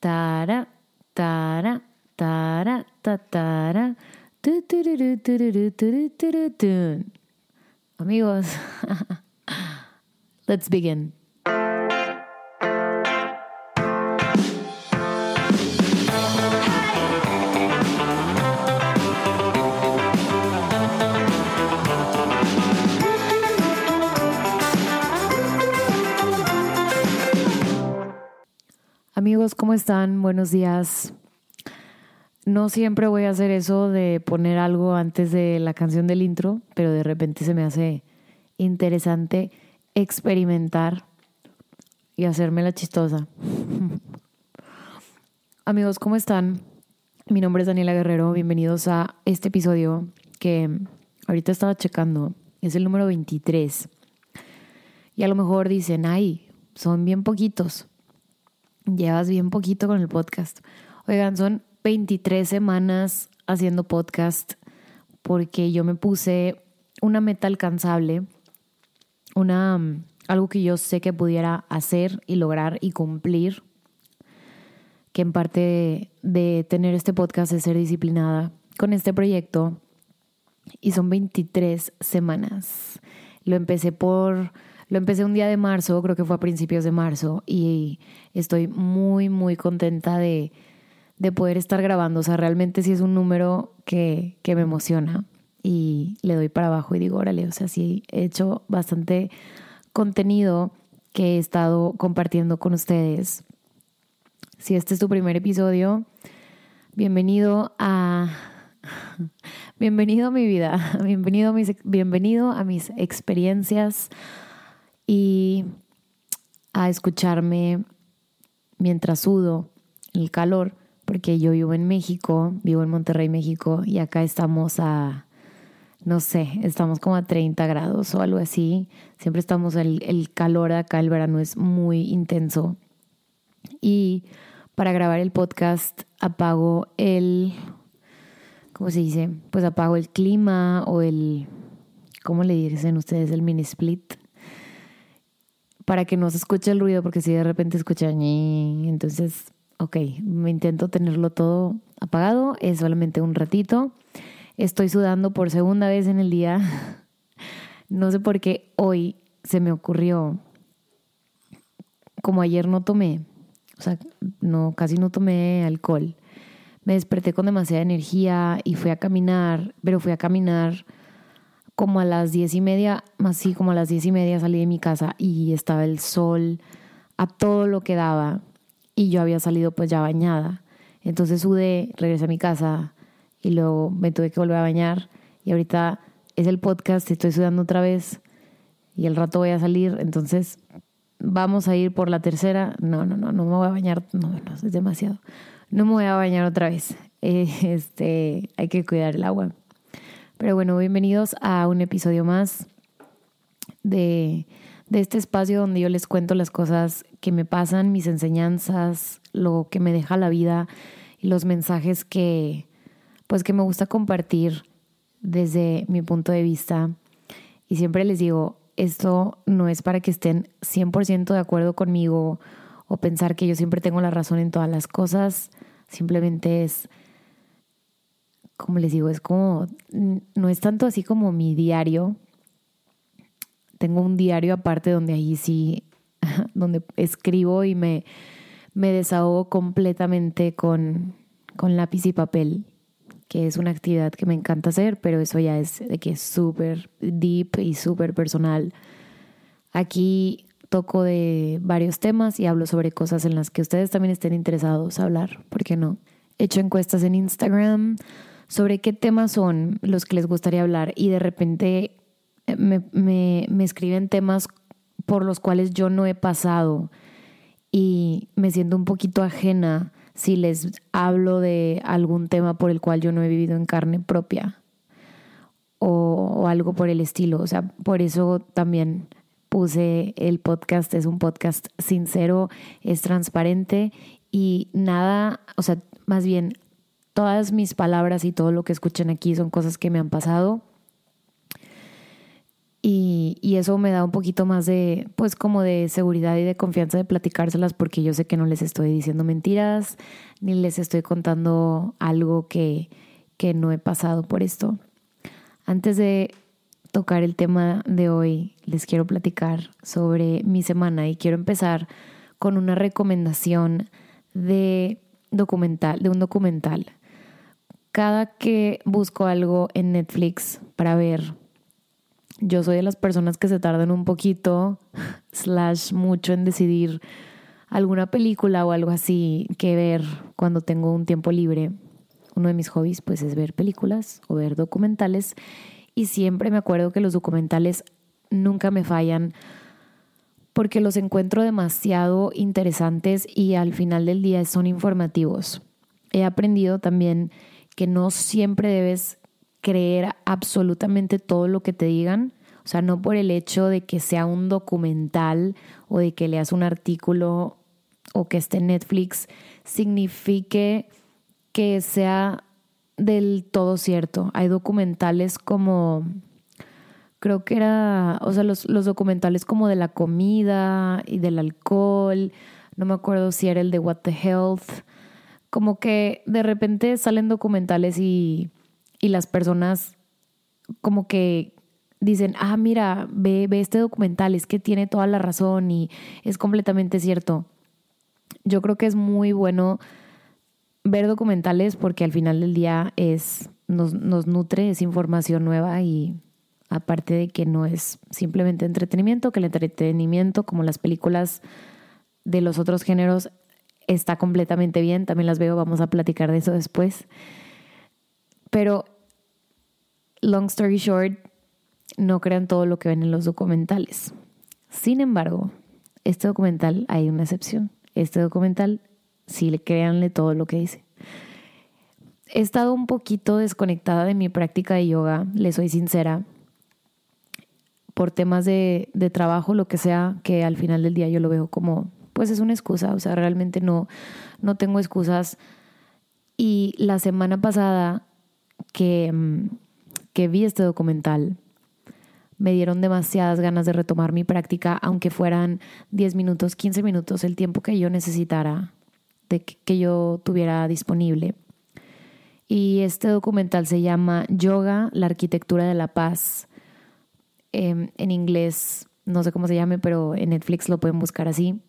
Tara, tara, tara, tara, Amigos, let's begin. ¿Cómo están? Buenos días. No siempre voy a hacer eso de poner algo antes de la canción del intro, pero de repente se me hace interesante experimentar y hacerme la chistosa. Amigos, ¿cómo están? Mi nombre es Daniela Guerrero. Bienvenidos a este episodio que ahorita estaba checando. Es el número 23. Y a lo mejor dicen, ay, son bien poquitos. Llevas bien poquito con el podcast. Oigan, son 23 semanas haciendo podcast porque yo me puse una meta alcanzable, una algo que yo sé que pudiera hacer y lograr y cumplir, que en parte de, tener este podcast es ser disciplinada con este proyecto y son 23 semanas. Lo empecé por lo empecé un día de marzo, creo que fue a principios de marzo, y estoy muy, muy contenta de, poder estar grabando. O sea, realmente sí es un número que, que me emociona y le doy para abajo y digo, órale, o sea, sí he hecho bastante contenido que he estado compartiendo con ustedes. Si este es tu primer episodio, bienvenido a bienvenido a mi vida, bienvenido a mis, bienvenido a mis experiencias y a escucharme mientras sudo el calor, porque yo vivo en México, vivo en Monterrey, México, y acá estamos a, no sé, estamos como a 30 grados o algo así. Siempre estamos, el, el calor acá, el verano es muy intenso. Y para grabar el podcast apago el, ¿cómo se dice? Pues apago el clima o el, ¿cómo le dicen ustedes? El mini split para que no se escuche el ruido, porque si de repente escucha, entonces, ok, me intento tenerlo todo apagado, es solamente un ratito. Estoy sudando por segunda vez en el día. No sé por qué hoy se me ocurrió, como ayer no tomé, o sea, no, casi no tomé alcohol. Me desperté con demasiada energía y fui a caminar, pero fui a caminar como a las diez y media, así como a las diez y media salí de mi casa y estaba el sol a todo lo que daba y yo había salido pues ya bañada. Entonces sudé, regresé a mi casa y luego me tuve que volver a bañar y ahorita es el podcast, estoy sudando otra vez y el rato voy a salir, entonces vamos a ir por la tercera. No, no, no, no me voy a bañar, no, no, es demasiado. No me voy a bañar otra vez. Este, hay que cuidar el agua. Pero bueno, bienvenidos a un episodio más de, este espacio donde yo les cuento las cosas que me pasan, mis enseñanzas, lo que me deja la vida y los mensajes que pues que me gusta compartir desde mi punto de vista. Y siempre les digo, esto no es para que estén 100% de acuerdo conmigo o pensar que yo siempre tengo la razón en todas las cosas, simplemente es como les digo, es como, no es tanto así como mi diario. Tengo un diario aparte donde ahí sí, donde escribo y me, me desahogo completamente con, con lápiz y papel, que es una actividad que me encanta hacer, pero eso ya es de que es súper deep y súper personal. Aquí toco de varios temas y hablo sobre cosas en las que ustedes también estén interesados a hablar, ¿por qué no? He hecho encuestas en Instagram, sobre qué temas son los que les gustaría hablar y de repente eh, me, escriben temas por los cuales yo no he pasado y me siento un poquito ajena si les hablo de algún tema por el cual yo no he vivido en carne propia o, o, algo por el estilo. O sea, por eso también puse el podcast, es un podcast sincero, es transparente y nada, o sea, más bien todas mis palabras y todo lo que escuchen aquí son cosas que me han pasado. Y, y, eso me da un poquito más de, pues como de seguridad y de confianza de platicárselas porque yo sé que no les estoy diciendo mentiras ni les estoy contando algo que, que no he pasado por esto. Antes de tocar el tema de hoy, les quiero platicar sobre mi semana y quiero empezar con una recomendación de documental, de un documental. Cada que busco algo en Netflix para ver, yo soy de las personas que se tardan un poquito, slash mucho en decidir alguna película o algo así que ver cuando tengo un tiempo libre. Uno de mis hobbies pues es ver películas o ver documentales y siempre me acuerdo que los documentales nunca me fallan porque los encuentro demasiado interesantes y al final del día son informativos. He aprendido también que no siempre debes creer absolutamente todo lo que te digan, o sea, no por el hecho de que sea un documental o de que leas un artículo o que esté en Netflix, signifique que sea del todo cierto. Hay documentales como, creo que era, o sea, los, los, documentales como de la comida y del alcohol, no me acuerdo si era el de What the Health, como que de repente salen documentales y, y las personas como que dicen, ah, mira, ve, ve este documental, es que tiene toda la razón y es completamente cierto. Yo creo que es muy bueno ver documentales porque al final del día es, nos, nos nutre, es información nueva y aparte de que no es simplemente entretenimiento, que el entretenimiento, como las películas de los otros géneros, está completamente bien, también las veo, vamos a platicar de eso después. Pero, long story short, no crean todo lo que ven en los documentales. Sin embargo, este documental hay una excepción. Este documental sí, créanle todo lo que dice. He estado un poquito desconectada de mi práctica de yoga, le soy sincera, por temas de, de trabajo, lo que sea, que al final del día yo lo veo como, pues es una excusa, o sea, realmente no, no tengo excusas. Y la semana pasada que, mm, que vi este documental, me dieron demasiadas ganas de retomar mi práctica, aunque fueran 10 minutos, 15 minutos, el tiempo que yo necesitara que, yo tuviera disponible. Y este documental se llama Yoga, la arquitectura de la paz. Em, en inglés, no sé cómo se llame, pero en Netflix lo pueden buscar así.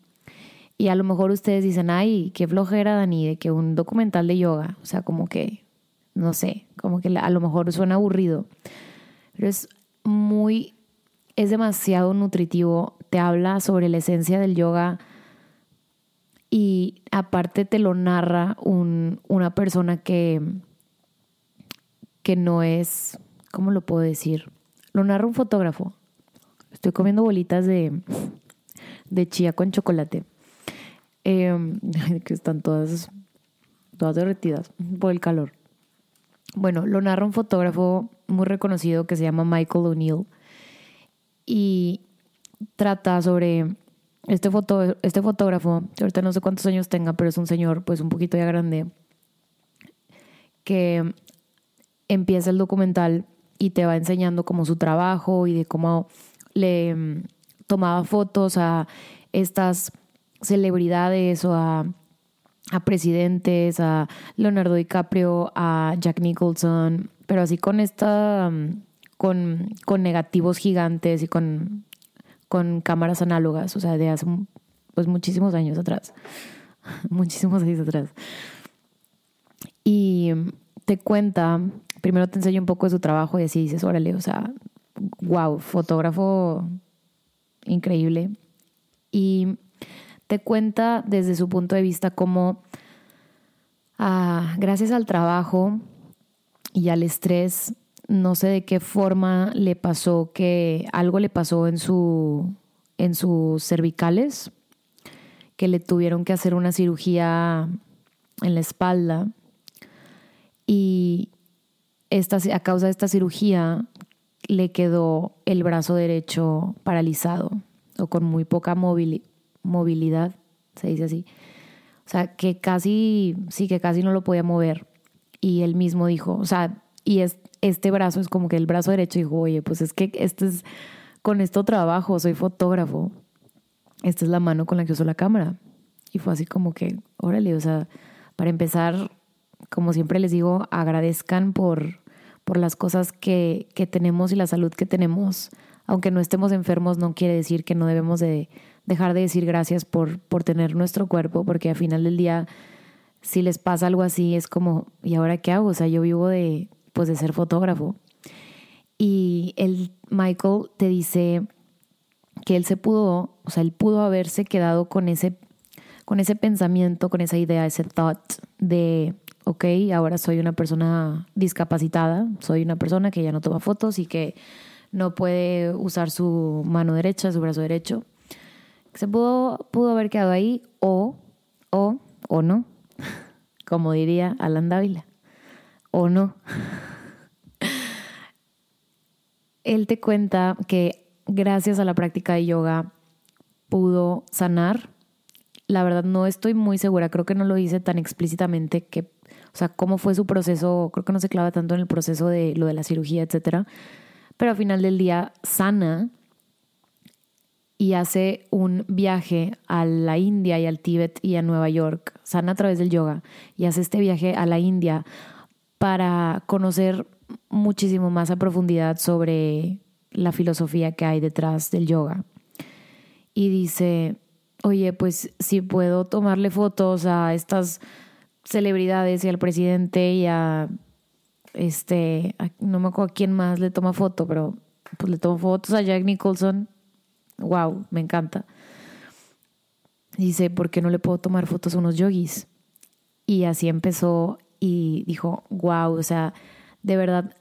Y a lo mejor ustedes dicen, ay, qué flojera, Dani, de que un documental de yoga, o sea, como que, no sé, como que a lo mejor suena aburrido. Pero es muy, es demasiado nutritivo. Te habla sobre la esencia del yoga y aparte te lo narra un, una persona que, que no es, ¿cómo lo puedo decir? Lo narra un fotógrafo. Estoy comiendo bolitas de, de chía con chocolate. Em, que están todas, todas derretidas por el calor. Bueno, lo narra un fotógrafo muy reconocido que se llama Michael O'Neill y trata sobre este, foto, este fotógrafo, ahorita no sé cuántos años tenga, pero es un señor pues un poquito ya grande, que empieza el documental y te va enseñando como su trabajo y de cómo le mm, tomaba fotos a estas celebridades o a, a presidentes, a Leonardo DiCaprio, a Jack Nicholson, pero así con esta, mm, con, con negativos gigantes y con con cámaras análogas, o sea, de hace pues muchísimos años atrás, muchísimos años atrás. Y te cuenta, primero te enseño un poco de su trabajo y así dices, órale, o sea, wow, fotógrafo increíble. Y cuenta desde su punto de vista cómo, ah, gracias al trabajo y al estrés, no sé de qué forma le pasó que algo le pasó en su en sus cervicales que le tuvieron que hacer una cirugía en la espalda. Y esta, a causa de esta cirugía le quedó el brazo derecho paralizado o con muy poca movilidad, se dice así. O sea, que casi, sí, que casi no lo podía mover. Y él mismo dijo, o sea, y es, este brazo es como que el brazo derecho dijo, oye, pues es que este es con esto trabajo, soy fotógrafo. Esta es la mano con la que uso la cámara. Y fue así como que, órale, o sea, para empezar, como siempre les digo, agradezcan por, por las cosas que, que tenemos y la salud que tenemos. Aunque no estemos enfermos, no quiere decir que no debemos de dejar de decir gracias por, por tener nuestro cuerpo, porque al final del día, si les pasa algo así, es como, ¿y ahora qué hago? O sea, yo vivo de, pues, de ser fotógrafo. Y el Michael te dice que él se pudo, o sea, él pudo haberse quedado con ese, con ese pensamiento, con esa idea, ese thought de, ok, ahora soy una persona discapacitada, soy una persona que ya no toma fotos y que no puede usar su mano derecha, su brazo derecho. Se pudo, pudo haber quedado ahí o, o, o no, como diría Alan Dávila, o no. Él te cuenta que gracias a la práctica de yoga pudo sanar. La verdad no estoy muy segura, creo que no lo dice tan explícitamente que, o sea, cómo fue su proceso, creo que no se clava tanto en el proceso de lo de la cirugía, etcétera. Pero al final del día sana y hace un viaje a la India y al Tíbet y a Nueva York, sana a través del yoga, y hace este viaje a la India para conocer muchísimo más a profundidad sobre la filosofía que hay detrás del yoga. Y dice, oye, pues si puedo tomarle fotos a estas celebridades y al presidente y a este, no me acuerdo a quién más le toma foto, pero pues le tomo fotos a Jack Nicholson wow, me encanta. Dice, ¿por qué no le puedo tomar fotos a unos yogis? Y así empezó y dijo, wow, o sea, de verdad,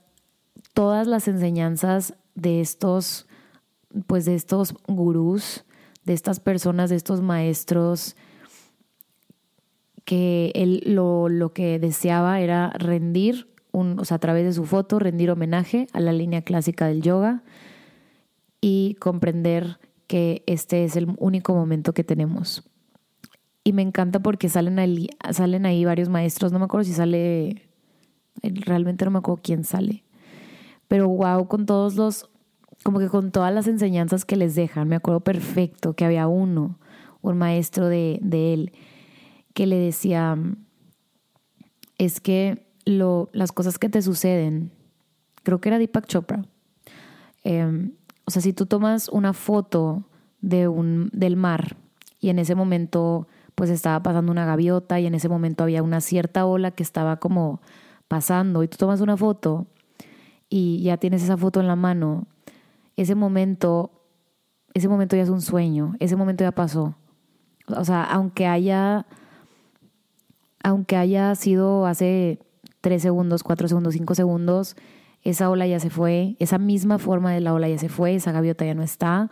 todas las enseñanzas de estos, pues de estos gurús, de estas personas, de estos maestros, que él lo, lo que deseaba era rendir, o sea, a través de su foto, rendir homenaje a la línea clásica del yoga y comprender que este es el único momento que tenemos. Y me encanta porque salen ahí, salen ahí varios maestros, no me acuerdo si sale, realmente no me acuerdo quién sale, pero wow, con todos los, como que con todas las enseñanzas que les dejan, me acuerdo perfecto que había uno, un maestro de, él, que le decía, es que lo, las cosas que te suceden, creo que era Deepak Chopra, eh, o sea, si tú tomas una foto de un, del mar y en ese momento pues estaba pasando una gaviota y en ese momento había una cierta ola que estaba como pasando y tú tomas una foto y ya tienes esa foto en la mano, ese momento, ese momento ya es un sueño, ese momento ya pasó. O sea, aunque haya, aunque haya sido hace tres segundos, cuatro segundos, cinco segundos, esa ola ya se fue, esa misma forma de la ola ya se fue, esa gaviota ya no está,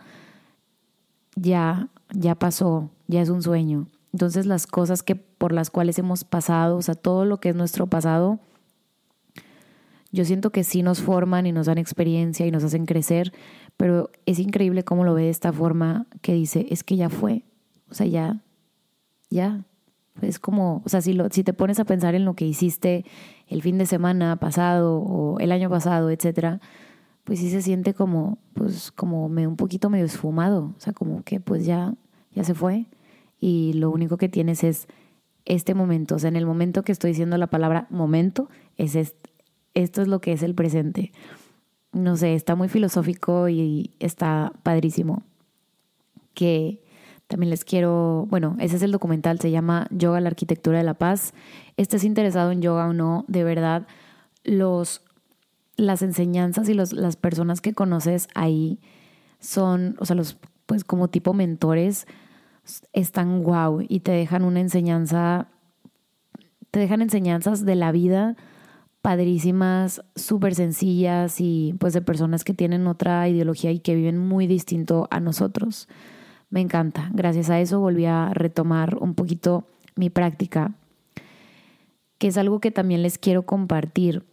ya, ya pasó, ya es un sueño. Entonces las cosas que por las cuales hemos pasado, o sea, todo lo que es nuestro pasado, yo siento que sí nos forman y nos dan experiencia y nos hacen crecer, pero es increíble cómo lo ve de esta forma que dice, es que ya fue, o sea, ya, ya, es como, o sea, si, lo, si te pones a pensar en lo que hiciste el fin de semana pasado o el año pasado, etcétera, pues sí se siente como, pues como me, un poquito medio esfumado, o sea, como que pues ya, ya se fue y lo único que tienes es este momento, o sea, en el momento que estoy diciendo la palabra momento, es esto es lo que es el presente. No sé, está muy filosófico y está padrísimo. Que también les quiero, bueno, ese es el documental, se llama Yoga, la arquitectura de la paz. Estés interesado en yoga o no, de verdad, los, las enseñanzas y los, las personas que conoces ahí son, o sea, los, pues como tipo mentores, están guau y te dejan una enseñanza, te dejan enseñanzas de la vida padrísimas, súper sencillas y pues de personas que tienen otra ideología y que viven muy distinto a nosotros me encanta. Gracias a eso volví a retomar un poquito mi práctica, que es algo que también les quiero compartir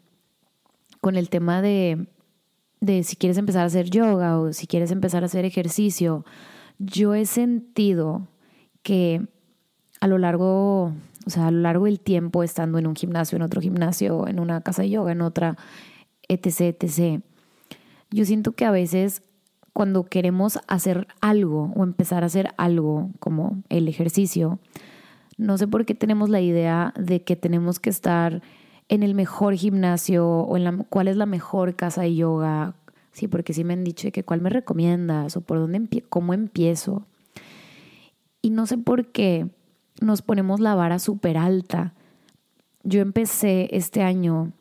con el tema de, de si quieres empezar a hacer yoga o si quieres empezar a hacer ejercicio. Yo he sentido que a lo largo, o sea, a lo largo del tiempo, estando en un gimnasio, en otro gimnasio, en una casa de yoga, en otra, etc., etc., yo siento que a veces cuando queremos hacer algo o empezar a hacer algo como el ejercicio, no sé por qué tenemos la idea de que tenemos que estar en el mejor gimnasio o en la, cuál es la mejor casa de yoga. Sí, porque sí me han dicho que cuál me recomiendas o por dónde cómo empiezo. Y no sé por qué nos ponemos la vara súper alta. Yo empecé este año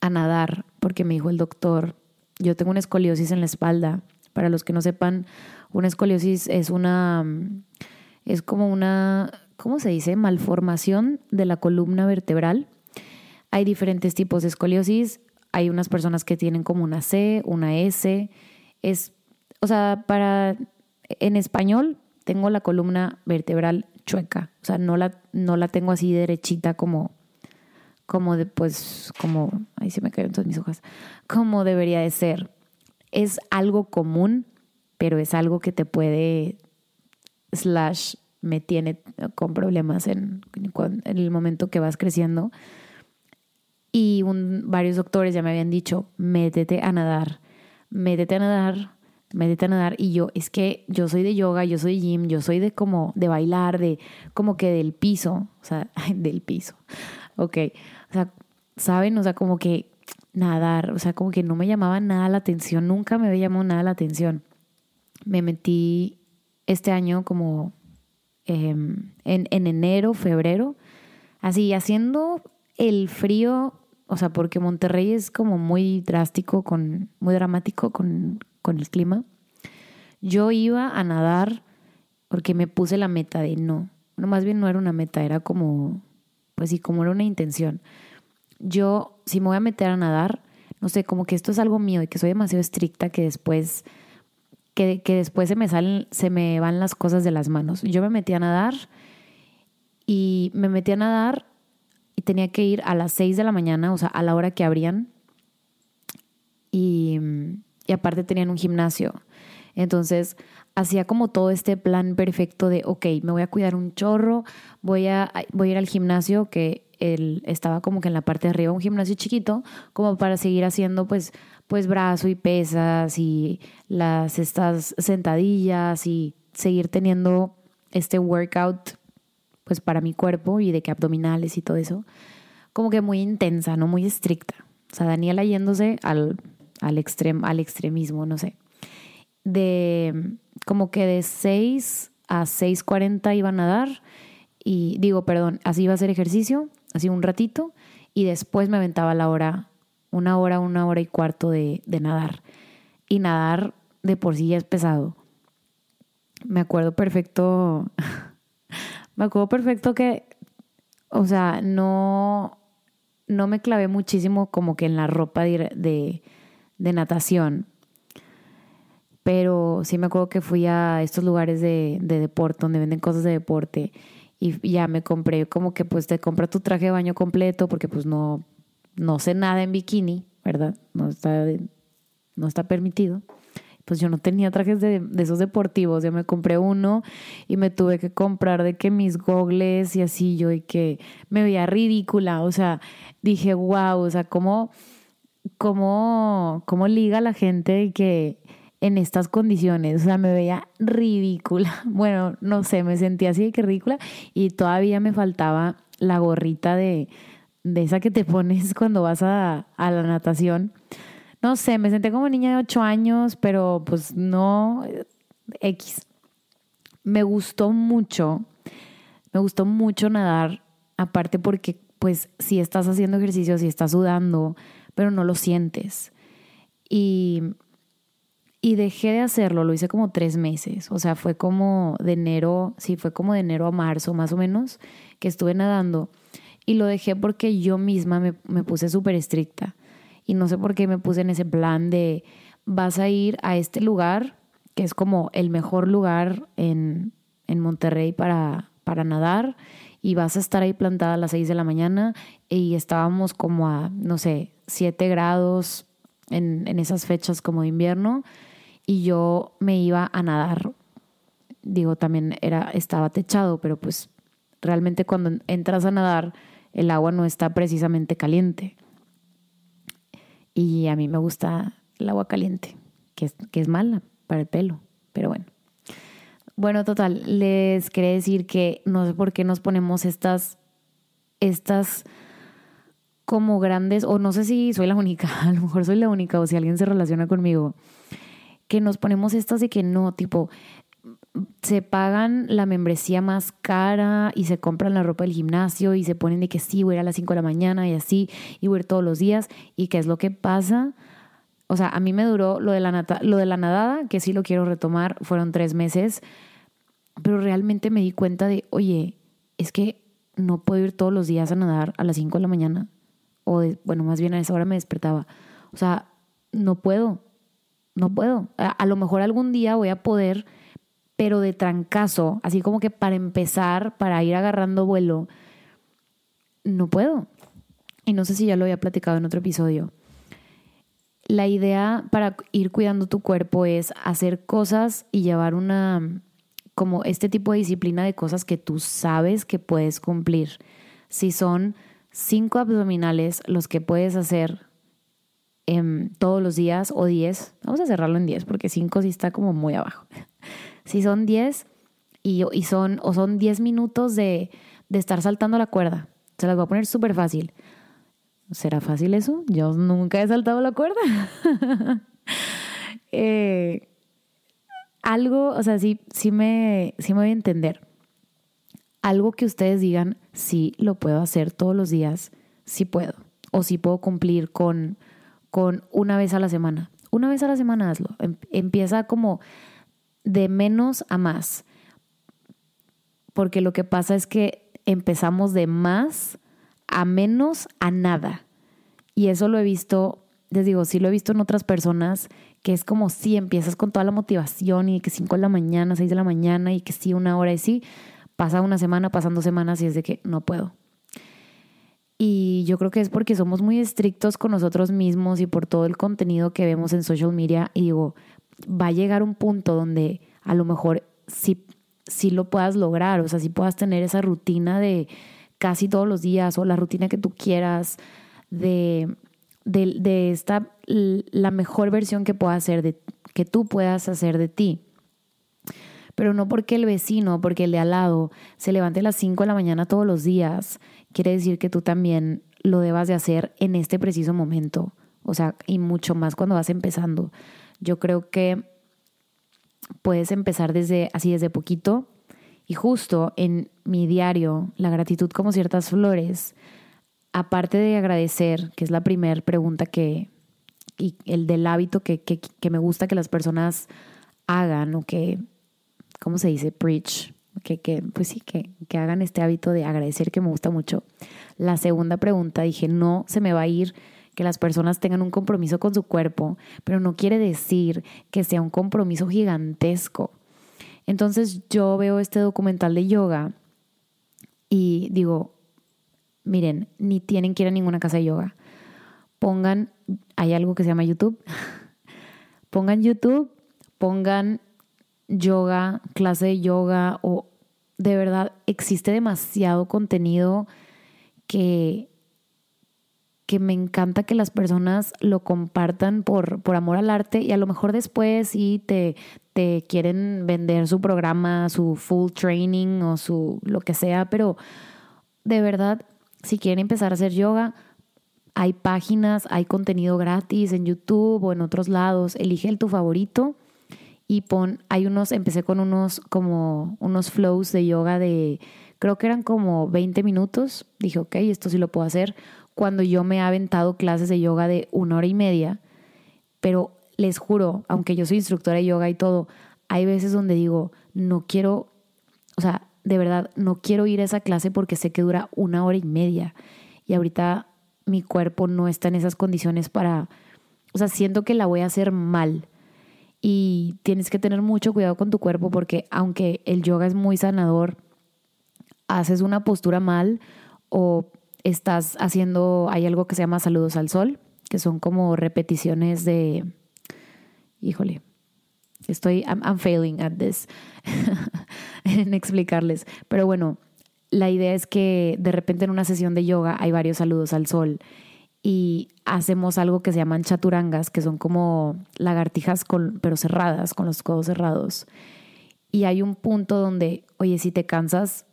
a nadar porque me dijo el doctor, yo tengo una escoliosis en la espalda. Para los que no sepan, una escoliosis es una, es como una, ¿cómo se dice? Malformación de la columna vertebral. Hay diferentes tipos de escoliosis. Hay unas personas que tienen como una C, una S. Es, o sea, para, en español, tengo la columna vertebral chueca. O sea, no la, no la tengo así derechita como, como de, pues, como, ahí se me caen todas mis hojas, como debería de ser. Es algo común, pero es algo que te puede, slash, me tiene con problemas en, el momento que vas creciendo. Y varios doctores ya me habían dicho, métete a nadar, métete a nadar, métete a nadar. Y yo, es que yo soy de yoga, yo soy gym, yo soy de como, de bailar, de como que del piso, o sea, del piso. Ok, o sea, ¿saben? O sea, como que nadar, o sea, como que no me llamaba nada la atención, nunca me había llamado nada la atención. Me metí este año como em, en, en enero, febrero, así haciendo el frío o sea, porque Monterrey es como muy drástico, con, muy dramático con, con el clima. Yo iba a nadar porque me puse la meta de no. No, más bien no era una meta, era como, pues sí, como era una intención. Yo, si me voy a meter a nadar, no sé, como que esto es algo mío y que soy demasiado estricta que después, que, que después se me salen, se me van las cosas de las manos. Yo me metí a nadar y me metí a nadar y tenía que ir a las 6 de la mañana, o sea, a la hora que abrían. Y, y aparte tenían un gimnasio. Entonces, hacía como todo este plan perfecto de, ok, me voy a cuidar un chorro, voy a, voy a ir al gimnasio que él estaba como que en la parte de arriba, un gimnasio chiquito, como para seguir haciendo pues, pues brazo y pesas y las estas sentadillas y seguir teniendo este workout pues para mi cuerpo y de que abdominales y todo eso, como que muy intensa, no muy estricta. O sea, Daniela yéndose al, al, al extremismo, no sé. De como que de 6 a 6.40 iban a dar y digo, perdón, así iba a hacer ejercicio, así un ratito y después me aventaba la hora, una hora, una hora y cuarto de, de nadar. Y nadar de por sí ya es pesado. Me acuerdo perfecto Me acuerdo perfecto que, o sea, no, no me clavé muchísimo como que en la ropa de, de, natación. Pero sí me acuerdo que fui a estos lugares de, de deporte, donde venden cosas de deporte. Y ya me compré como que pues te compra tu traje de baño completo porque pues no, no sé nada en bikini, ¿verdad? No está, no está permitido pues yo no tenía trajes de, esos deportivos, yo me compré uno y me tuve que comprar de que mis gogles y así yo y que me veía ridícula, o sea, dije, wow, o sea, cómo, cómo, cómo liga la gente que en estas condiciones, o sea, me veía ridícula, bueno, no sé, me sentía así de que ridícula y todavía me faltaba la gorrita de, de esa que te pones cuando vas a, a la natación no sé, me senté como niña de 8 años, pero pues no, X. Me gustó mucho, me gustó mucho nadar, aparte porque pues si estás haciendo ejercicio, si estás sudando, pero no lo sientes. Y, y dejé de hacerlo, lo hice como tres meses, o sea, fue como de enero, sí, fue como de enero a marzo más o menos, que estuve nadando. Y lo dejé porque yo misma me, me puse súper estricta y no sé por qué me puse en ese plan de vas a ir a este lugar, que es como el mejor lugar en, en Monterrey para, para nadar, y vas a estar ahí plantada a las 6 de la mañana y estábamos como a, no sé, 7 grados en, en esas fechas como de invierno y yo me iba a nadar. Digo, también era, estaba techado, pero pues realmente cuando entras a nadar el agua no está precisamente caliente. Y a mí me gusta el agua caliente, que es, que es mala para el pelo. Pero bueno. Bueno, total, les quería decir que no sé por qué nos ponemos estas, estas como grandes, o no sé si soy la única, a lo mejor soy la única, o si alguien se relaciona conmigo, que nos ponemos estas de que no, tipo, se pagan la membresía más cara y se compran la ropa del gimnasio y se ponen de que sí, voy a ir a las 5 de la mañana y así, y voy a ir todos los días. ¿Y qué es lo que pasa? O sea, a mí me duró lo de la, lo de la nadada, que sí lo quiero retomar, fueron tres meses, pero realmente me di cuenta de, oye, es que no puedo ir todos los días a nadar a las 5 de la mañana, o bueno, más bien a esa hora me despertaba. O sea, no puedo, no puedo. A, lo mejor algún día voy a poder, pero de trancazo, así como que para empezar, para ir agarrando vuelo, no puedo. Y no sé si ya lo había platicado en otro episodio la idea para ir cuidando tu cuerpo es hacer cosas y llevar una, como este tipo de disciplina de cosas que tú sabes que puedes cumplir. Si son cinco abdominales los que puedes hacer em, todos los días o diez, vamos a cerrarlo en diez porque cinco sí está como muy abajo. Si son diez y, y son, o son diez minutos de, de estar saltando la cuerda, se las voy a poner súper fácil. ¿Será fácil eso? Yo nunca he saltado la cuerda. Eh, algo, o sea, sí, sí, me, sí me voy a entender. Algo que ustedes digan, sí lo puedo hacer todos los días, sí puedo. O sí puedo cumplir con, con una vez a la semana. Una vez a la semana hazlo. Em, empieza como de menos a más. Porque lo que pasa es que empezamos de más a menos a nada. Y eso lo he visto, les digo, sí lo he visto en otras personas, que es como si empiezas con toda la motivación y que 5 de la mañana, 6 de la mañana y que sí una hora y sí, pasa una semana, pasan dos semanas y es de que no puedo. Y yo creo que es porque somos muy estrictos con nosotros mismos y por todo el contenido que vemos en social media. Y digo, va a llegar un punto donde a lo mejor sí, lo puedas lograr, o sea, sí puedas tener esa rutina de casi todos los días o la rutina que tú quieras de, de, esta, la mejor versión que pueda hacer, de, que tú puedas hacer de ti. Pero no porque el vecino, porque el de al lado se levante a las 5 de la mañana todos los días, quiere decir que tú también lo debas de hacer en este preciso momento. O sea, y mucho más cuando vas empezando. Yo creo que puedes empezar desde así desde poquito y justo en mi diario, la gratitud como ciertas flores, aparte de agradecer, que es la primera pregunta que, y el del hábito que, que, que, me gusta que las personas hagan o que, ¿cómo se dice? Preach. Que, que pues sí, que, que hagan este hábito de agradecer que me gusta mucho. La segunda pregunta dije, no se me va a ir que las personas tengan un compromiso con su cuerpo, pero no quiere decir que sea un compromiso gigantesco. Entonces yo veo este documental de yoga y digo, miren, ni tienen que ir a ninguna casa de yoga. Pongan, hay algo que se llama YouTube. pongan YouTube, pongan yoga, clase de yoga o de verdad existe demasiado contenido que que me encanta que las personas lo compartan por, por amor al arte y a lo mejor después sí te, te quieren vender su programa, su full training o su lo que sea, pero de verdad, si quieren empezar a hacer yoga, hay páginas, hay contenido gratis en YouTube o en otros lados. Elige el tu favorito y pon, hay unos, empecé con unos como unos flows de yoga de, creo que eran como 20 minutos. Dije, ok, esto sí lo puedo hacer cuando yo me he aventado clases de yoga de una hora y media, pero les juro, aunque yo soy instructora de yoga y todo, hay veces donde digo, no quiero, o sea, de verdad, no quiero ir a esa clase porque sé que dura una hora y media y ahorita mi cuerpo no está en esas condiciones para, o sea, siento que la voy a hacer mal. Y tienes que tener mucho cuidado con tu cuerpo porque aunque el yoga es muy sanador, haces una postura mal o estás haciendo, hay algo que se llama saludos al sol, que son como repeticiones de, híjole, estoy, I'm, failing at this, en explicarles, pero bueno, la idea es que de repente en una sesión de yoga hay varios saludos al sol y hacemos algo que se llaman chaturangas, que son como lagartijas pero cerradas, con los codos cerrados. Y hay un punto donde, oye, si te cansas,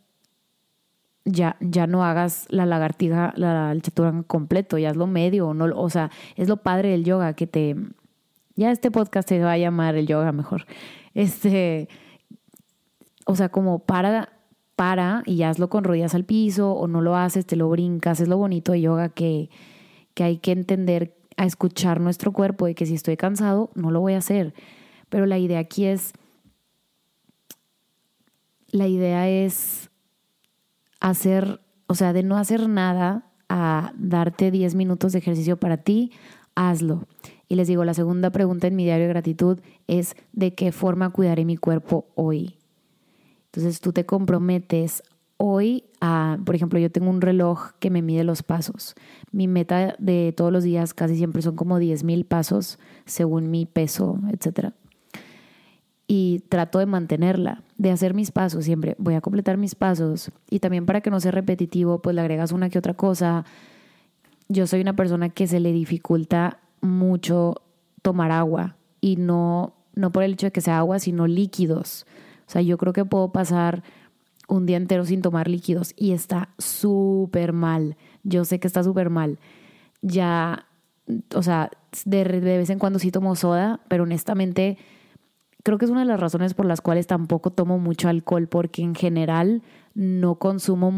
ya, ya no hagas la lagartija, la, el chaturanga completo, ya hazlo medio, o, no, o sea, es lo padre del yoga que te... Ya este podcast se va a llamar el yoga mejor. Este, o sea, como para, para y hazlo con rodillas al piso o no lo haces, te lo brincas. Es lo bonito de yoga que, que hay que entender a escuchar nuestro cuerpo y que si estoy cansado, no lo voy a hacer. Pero la idea aquí es, la idea es hacer, o sea, de no hacer nada a darte 10 minutos de ejercicio para ti, hazlo. Y les digo, la segunda pregunta en mi diario de gratitud es de qué forma cuidaré mi cuerpo hoy. Entonces tú te comprometes hoy por ejemplo, yo tengo un reloj que me mide los pasos. Mi meta de todos los días casi siempre son como 10 mil pasos según mi peso, etcétera y trato de mantenerla, de hacer mis pasos siempre. Voy a completar mis pasos y también para que no sea repetitivo, pues le agregas una que otra cosa. Yo soy una persona que se le dificulta mucho tomar agua y no no por el hecho de que sea agua, sino líquidos. O sea, yo creo que puedo pasar un día entero sin tomar líquidos y está súper mal. Yo sé que está súper mal. Ya, o sea, de, vez en cuando sí tomo soda, pero honestamente creo que es una de las razones por las cuales tampoco tomo mucho alcohol, porque en general no consumo,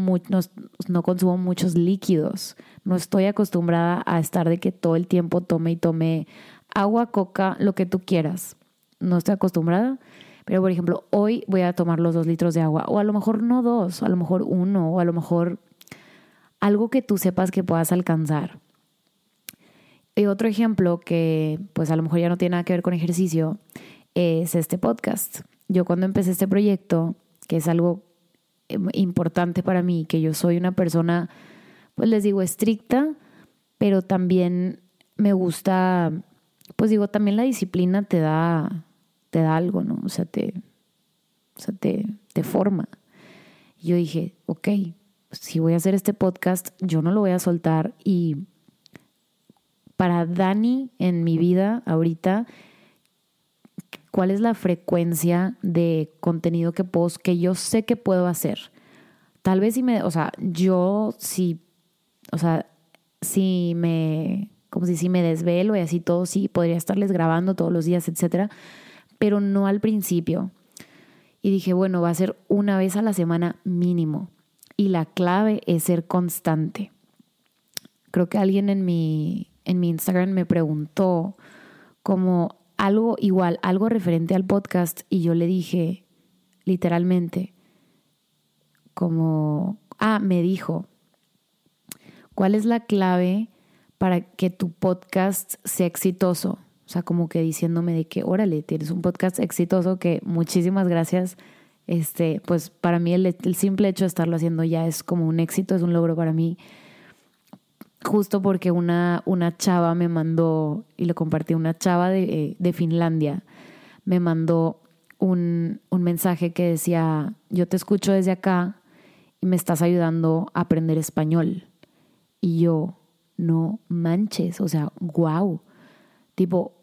no, consumo muchos líquidos. No estoy acostumbrada a estar de que todo el tiempo tome y tome agua, coca, lo que tú quieras. No estoy acostumbrada. Pero, por ejemplo, hoy voy a tomar los dos litros de agua, o a lo mejor no dos, a lo mejor uno, o a lo mejor algo que tú sepas que puedas alcanzar. Y otro ejemplo que, pues a lo mejor ya no tiene nada que ver con ejercicio, es este podcast. Yo cuando empecé este proyecto, que es algo eh, importante para mí, que yo soy una persona, pues les digo, estricta, pero también me gusta, pues digo, también la disciplina te da, te da algo, ¿no? O sea, te, o sea, te, te forma. Yo dije, ok, si voy a hacer este podcast, yo no lo voy a soltar y para Dani en mi vida ahorita cuál es la frecuencia de contenido que puedo, que yo sé que puedo hacer. Tal vez si me, o sea, yo si, o sea, si me, como si, si me desvelo y así todo, sí, podría estarles grabando todos los días, etcétera, pero no al principio. Y dije, bueno, va a ser una vez a la semana mínimo. Y la clave es ser constante. Creo que alguien en mi, en mi Instagram me preguntó como algo igual, algo referente al podcast y yo le dije literalmente como, ah, me dijo, ¿cuál es la clave para que tu podcast sea exitoso? Sea, como que diciéndome de que, órale, tienes un podcast exitoso que muchísimas gracias. Este, pues para mí el, el simple hecho de estarlo haciendo ya es como un éxito, es un logro para mí justo porque una, una chava me mandó, y lo compartí, una chava de, eh, de Finlandia, me mandó un, un, mensaje que decía, yo te escucho desde acá y me estás ayudando a aprender español. Y yo, no manches, o sea, wow. Tipo,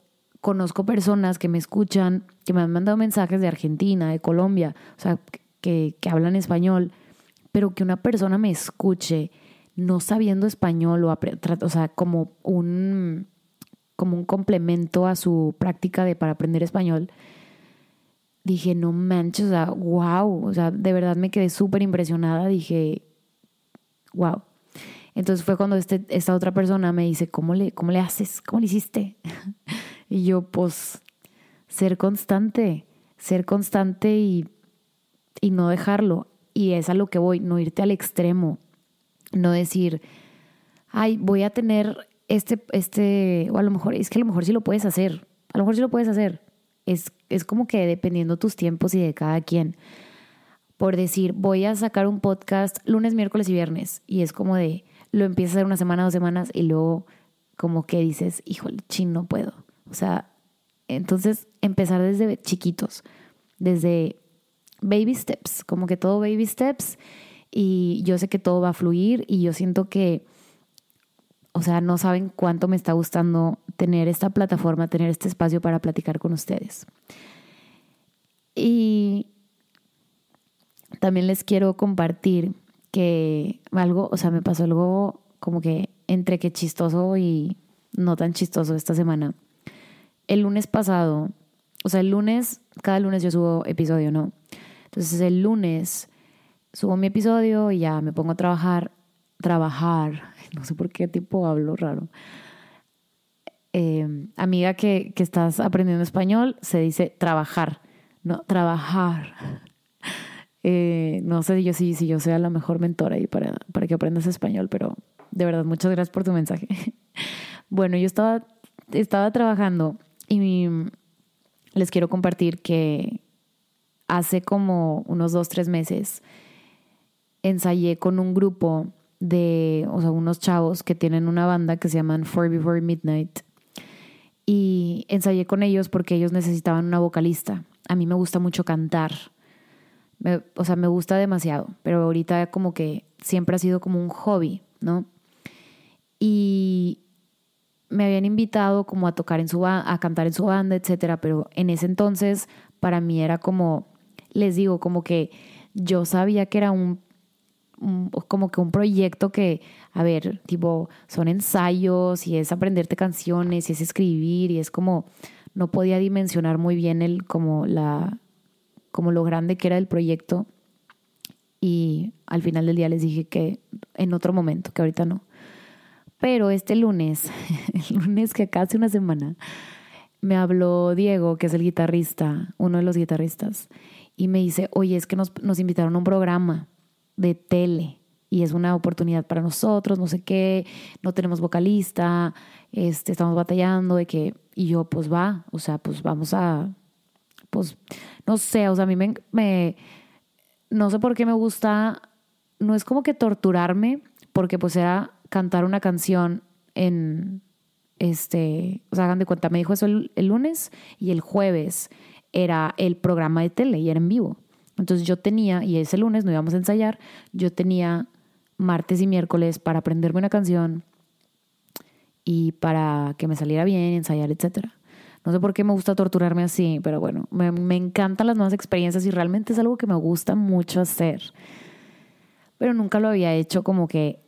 conozco personas que me escuchan, que me han mandado mensajes de Argentina, de Colombia, o sea, que, que hablan español, pero que una persona me escuche no sabiendo español o, o sea, como un, como un complemento a su práctica de, para aprender español, dije, no manches, o sea, wow, o sea, de verdad me quedé súper impresionada, dije, wow. Entonces fue cuando este, esta otra persona me dice, ¿cómo le, cómo le haces? ¿Cómo le hiciste? y yo, pues, ser constante, ser constante y, y no dejarlo. Y es a lo que voy, no irte al extremo. No decir, ay, voy a tener este, este, o a lo mejor, es que a lo mejor sí lo puedes hacer, a lo mejor sí lo puedes hacer. Es, es como que dependiendo tus tiempos y de cada quien. Por decir, voy a sacar un podcast lunes, miércoles y viernes. Y es como de, lo empiezas a hacer una semana, dos semanas y luego como que dices, híjole, chin, no puedo. O sea, entonces empezar desde chiquitos, desde baby steps, como que todo baby steps y yo sé que todo va a fluir y yo siento que, o sea, no saben cuánto me está gustando tener esta plataforma, tener este espacio para platicar con ustedes. Y también les quiero compartir que algo, o sea, me pasó algo como que entre que chistoso y no tan chistoso esta semana. El lunes pasado, o sea, el lunes, cada lunes yo subo episodio, ¿no? Entonces el lunes subo mi episodio y ya me pongo a trabajar, trabajar, no sé por qué tipo hablo raro. Eh, amiga que, que estás aprendiendo español, se dice trabajar, no, trabajar. Eh, no sé yo si, si yo sea la mejor mentora ahí para, para que aprendas español, pero de verdad, muchas gracias por tu mensaje. bueno, yo estaba, estaba trabajando y les quiero compartir que hace como unos dos, tres meses ensayé con un grupo de, o sea, unos chavos que tienen una banda que se llaman Four Before Midnight. Y ensayé con ellos porque ellos necesitaban una vocalista. A mí me gusta mucho cantar o sea, me gusta demasiado, pero ahorita como que siempre ha sido como un hobby, ¿no? Y me habían invitado como a tocar en su a cantar en su banda, etcétera, pero en ese entonces para mí era como les digo, como que yo sabía que era un, como que un proyecto que, a ver, tipo, son ensayos y es aprenderte canciones y es escribir y es como no podía dimensionar muy bien el como la como lo grande que era el proyecto y al final del día les dije que en otro momento, que ahorita no. Pero este lunes, el lunes que acá hace una semana, me habló Diego, que es el guitarrista, uno de los guitarristas, y me dice, oye, es que nos, nos invitaron a un programa de tele y es una oportunidad para nosotros, no sé qué, no tenemos vocalista, este, estamos batallando de que, y yo, pues va, o sea, pues vamos a, pues, no sé, o sea, a mí me, me, no sé por qué me gusta, no es como que torturarme, porque pues era cantar una canción en, este, o sea, hagan de cuenta, me dijo eso el, lunes y el jueves era el programa de tele y era en vivo. Entonces yo tenía, y ese lunes no íbamos a ensayar, yo tenía martes y miércoles para aprenderme una canción y para que me saliera bien, ensayar, etcétera. No sé por qué me gusta torturarme así, pero bueno, me, me encantan las nuevas experiencias y realmente es algo que me gusta mucho hacer. Pero nunca lo había hecho como que,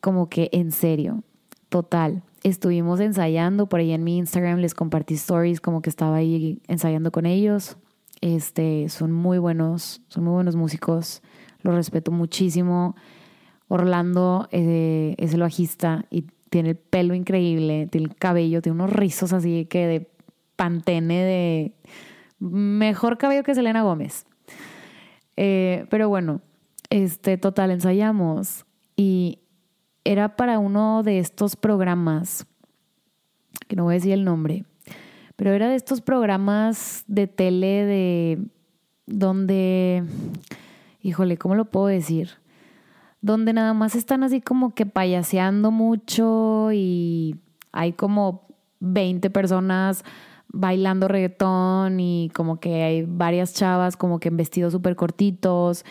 como que en serio. Total. Estuvimos ensayando por ahí en mi Instagram, les compartí stories como que estaba ahí ensayando con ellos. Este, son muy buenos, son muy buenos músicos, los respeto muchísimo. Orlando eh, es el bajista y tiene el pelo increíble, tiene el cabello, tiene unos rizos así que de pantene de mejor cabello que Selena Gómez. Eh, pero bueno, este total ensayamos y era para uno de estos programas, que no voy a decir el nombre, pero era de estos programas de tele de donde, híjole, ¿cómo lo puedo decir? donde nada más están así como que payaseando mucho y hay como 20 personas bailando reggaetón y como que hay varias chavas como que en vestidos súper cortitos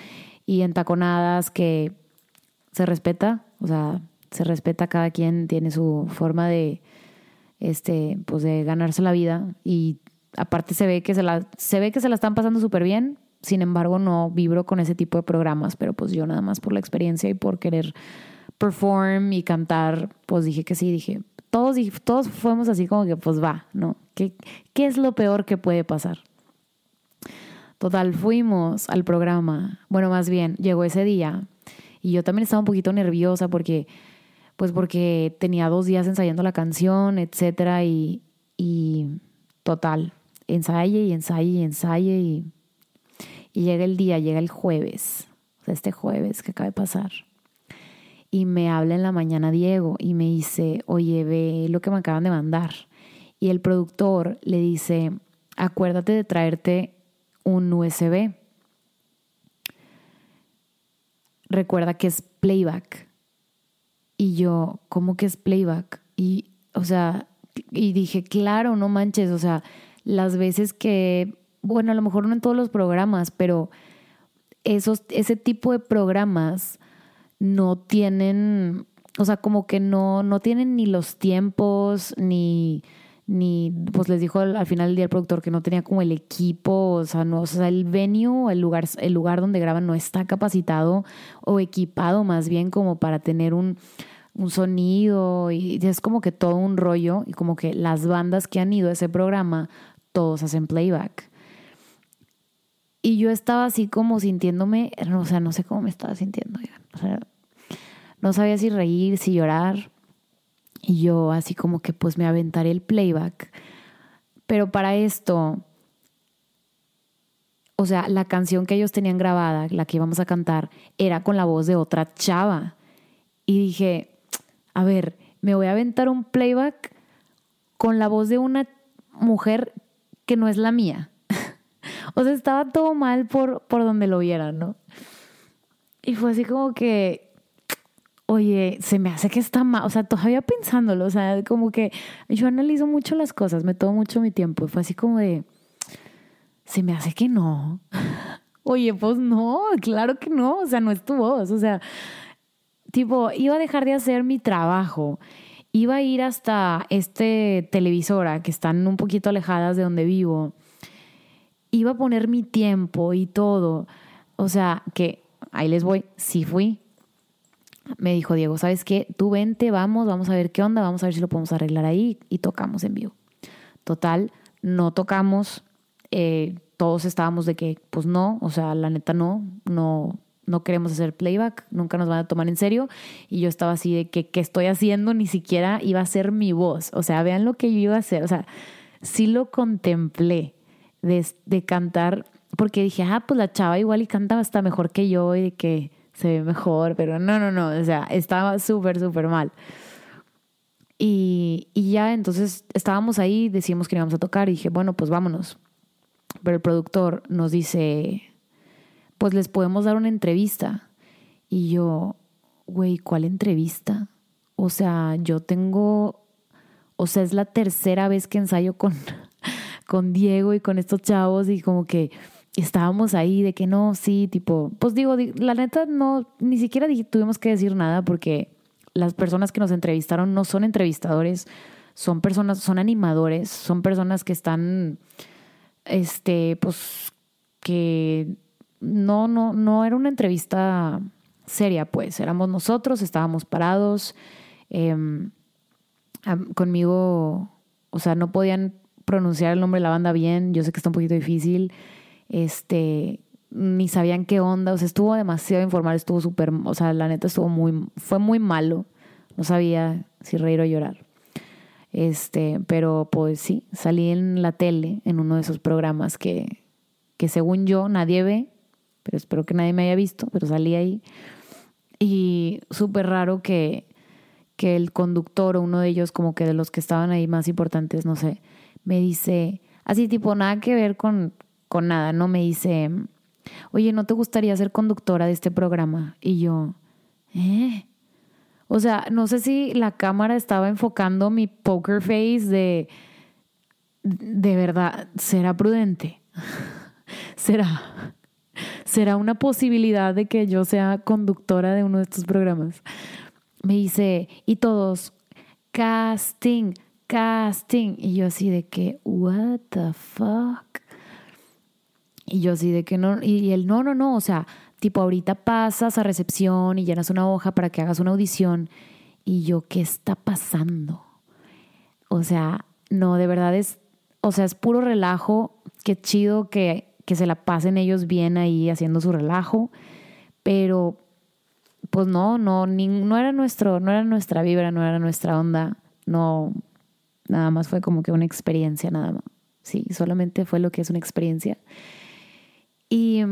y en taconadas que se respeta, o sea, se respeta, cada quien tiene su forma de, este, pues de ganarse la vida y aparte se ve que se la, se ve que se la están pasando súper bien, sin embargo, no vibro con ese tipo de programas, pero pues yo nada más por la experiencia y por querer perform y cantar, pues dije que sí, dije, todos, todos fuimos así como que pues va, ¿no? ¿Qué, ¿Qué es lo peor que puede pasar? Total, fuimos al programa, bueno, más bien, llegó ese día y yo también estaba un poquito nerviosa porque, pues porque tenía dos días ensayando la canción, etcétera, y, y total, ensaye y ensaye y ensaye y y llega el día, llega el jueves, o sea, este jueves que acaba de pasar. Y me habla en la mañana Diego y me dice, oye, ve lo que me acaban de mandar. Y el productor le dice, acuérdate de traerte un USB. Recuerda que es playback. Y yo, ¿cómo que es playback? Y, o sea, y dije, claro, no manches, o sea, las veces que bueno, a lo mejor no en todos los programas, pero esos, ese tipo de programas no tienen, o sea, como que no, no tienen ni los tiempos, ni, ni, pues les dijo al, final del día el productor que no tenía como el equipo, o sea, no, o sea, el venue, el lugar, el lugar donde graban no está capacitado o equipado más bien como para tener un, un sonido y es como que todo un rollo y como que las bandas que han ido a ese programa, todos hacen playback. Y yo estaba así como sintiéndome, o sea, no sé cómo me estaba sintiendo. O sea, no sabía si reír, si llorar. Y yo así como que pues me aventaré el playback. Pero para esto, o sea, la canción que ellos tenían grabada, la que íbamos a cantar, era con la voz de otra chava. Y dije, a ver, me voy a aventar un playback con la voz de una mujer que no es la mía. O sea, estaba todo mal por, por donde lo vieran, ¿no? Y fue así como que, oye, se me hace que está mal, o sea, todavía pensándolo, o sea, como que yo analizo mucho las cosas, me tomo mucho mi tiempo, y fue así como de, se me hace que no. Oye, pues no, claro que no, o sea, no es tu voz, o sea, tipo, iba a dejar de hacer mi trabajo, iba a ir hasta este televisora que están un poquito alejadas de donde vivo iba a poner mi tiempo y todo. O sea, que ahí les voy, sí fui. Me dijo Diego, ¿sabes qué? Tú vente, vamos, vamos a ver qué onda, vamos a ver si lo podemos arreglar ahí y tocamos en vivo. Total, no tocamos, eh, todos estábamos de que, pues no, o sea, la neta no, no, no queremos hacer playback, nunca nos van a tomar en serio. Y yo estaba así de que, ¿qué estoy haciendo? Ni siquiera iba a ser mi voz. O sea, vean lo que yo iba a hacer. O sea, sí lo contemplé de, cantar, porque dije, ah, pues la chava igual y cantaba hasta mejor que yo y que se ve mejor, pero no, no, no, o sea, estaba súper, súper mal. Y, y, ya entonces estábamos ahí, decimos que íbamos a tocar y dije, bueno, pues vámonos. Pero el productor nos dice, pues les podemos dar una entrevista. Y yo, güey, ¿cuál entrevista? O sea, yo tengo, o sea, es la tercera vez que ensayo con, con Diego y con estos chavos y como que estábamos ahí de que no, sí, tipo, pues digo, la neta no, ni siquiera tuvimos que decir nada porque las personas que nos entrevistaron no son entrevistadores, son personas, son animadores, son personas que están, este, pues, que no, no, no era una entrevista seria, pues, éramos nosotros, estábamos parados, em, conmigo, o sea, no podían pronunciar el nombre de la banda bien. Yo sé que está un poquito difícil. Este, ni sabían qué onda. O sea, estuvo demasiado informal, estuvo súper, o sea, la neta estuvo muy, fue muy malo. No sabía si reír o llorar. Este, pero pues sí, salí en la tele, en uno de esos programas que, que según yo nadie ve, pero espero que nadie me haya visto, pero salí ahí. Y súper raro que, que el conductor o uno de ellos, como que de los que estaban ahí más importantes, no sé, me dice, así tipo, nada que ver con, con nada, ¿no? Me dice, oye, ¿no te gustaría ser conductora de este programa? Y yo, ¿eh? O sea, no sé si la cámara estaba enfocando mi poker face de, de verdad, ¿será prudente? ¿Será? ¿Será una posibilidad de que yo sea conductora de uno de estos programas? Me dice, y todos, casting, casting. Y yo así de que, what the fuck. Y yo así de que no, y él, no, no, no, o sea, tipo ahorita pasas a recepción y llenas una hoja para que hagas una audición. Y yo, ¿qué está pasando? O sea, no, de verdad es, o sea, es puro relajo. Qué chido que, que se la pasen ellos bien ahí haciendo su relajo. Pero, pues no, no, ni, no era nuestro, no era nuestra vibra, no era nuestra onda. No, Nada más fue como que una experiencia, nada más. Sí, solamente fue lo que es una experiencia. Y,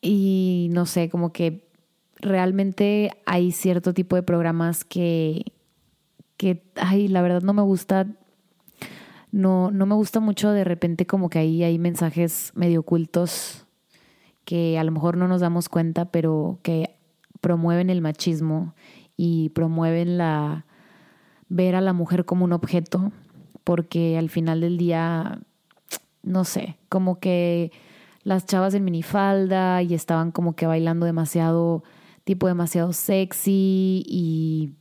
y no sé, como que realmente hay cierto tipo de programas que, que ay, la verdad no me gusta. No, no me gusta mucho de repente como que ahí hay mensajes medio ocultos que a lo mejor no nos damos cuenta, pero que promueven el machismo y promueven la, ver a la mujer como un objeto, porque al final del día, no sé, como que las chavas en minifalda y estaban como que bailando demasiado tipo demasiado sexy y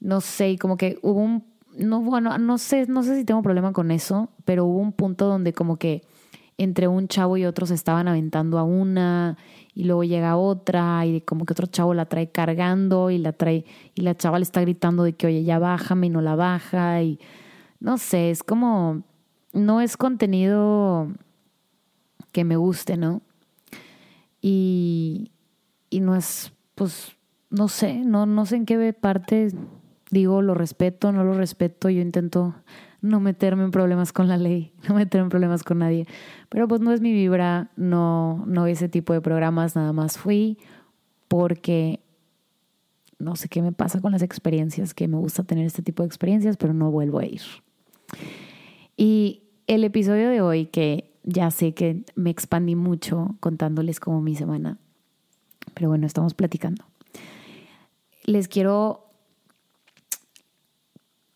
no sé, como que hubo un, no, bueno, no sé, no sé si tengo problema con eso, pero hubo un punto donde como que entre un chavo y otro se estaban aventando a una y luego llega otra y como que otro chavo la trae cargando y la trae y la chava le está gritando de que oye ya bájame y no la baja y no sé, es como no es contenido que me guste, ¿no? Y, y no es, pues, no sé, no, no sé en qué parte digo lo respeto, no lo respeto, yo intento no meterme en problemas con la ley, no meterme en problemas con nadie. Pero pues no es mi vibra, no, no ese tipo de programas, nada más fui porque no sé qué me pasa con las experiencias, que me gusta tener este tipo de experiencias, pero no vuelvo a ir. Y el episodio de hoy, que ya sé que me expandí mucho contándoles como mi semana, pero bueno, estamos platicando. Les quiero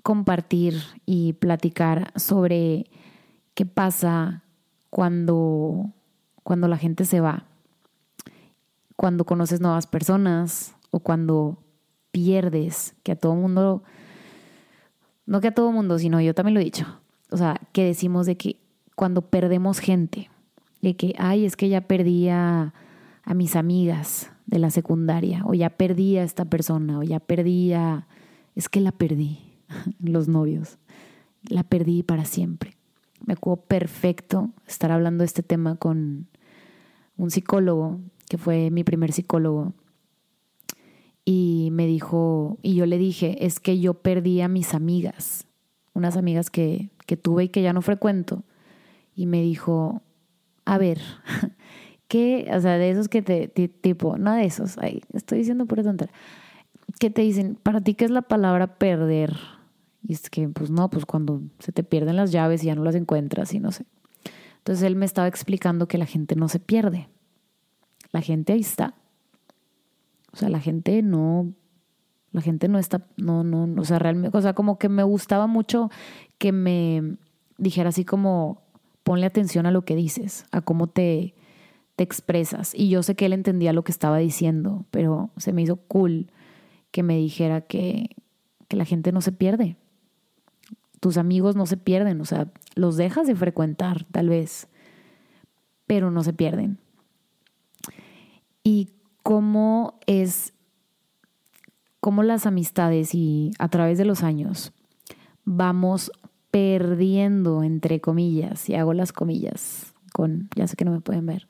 compartir y platicar sobre qué pasa cuando, cuando la gente se va, cuando conoces nuevas personas o cuando pierdes, que a todo mundo, no que a todo mundo, sino yo también lo he dicho, o sea, que decimos de que cuando perdemos gente, de que, ay, es que ya perdí a, mis amigas de la secundaria, o ya perdí a esta persona, o ya perdí a, es que la perdí los novios. La perdí para siempre. Me acuerdo perfecto estar hablando de este tema con un psicólogo, que fue mi primer psicólogo, y me dijo, y yo le dije, es que yo perdí a mis amigas, unas amigas que, que tuve y que ya no frecuento, y me dijo, a ver, ¿qué? O sea, de esos que te, tipo, no de esos, ay, estoy diciendo por tontería, que te dicen, para ti, ¿qué es la palabra perder? Y es que, pues no, pues cuando se te pierden las llaves y ya no las encuentras y no sé. Entonces él me estaba explicando que la gente no se pierde. La gente ahí está. O sea, la gente no, la gente no está, no, no, o sea, realmente, o sea, como que me gustaba mucho que me dijera así como, ponle atención a lo que dices, a cómo te, te expresas. Y yo sé que él entendía lo que estaba diciendo, pero se me hizo cool que me dijera que, que la gente no se pierde tus amigos no se pierden, o sea, los dejas de frecuentar tal vez, pero no se pierden. Y cómo es, cómo las amistades y a través de los años vamos perdiendo, entre comillas, y hago las comillas con, ya sé que no me pueden ver,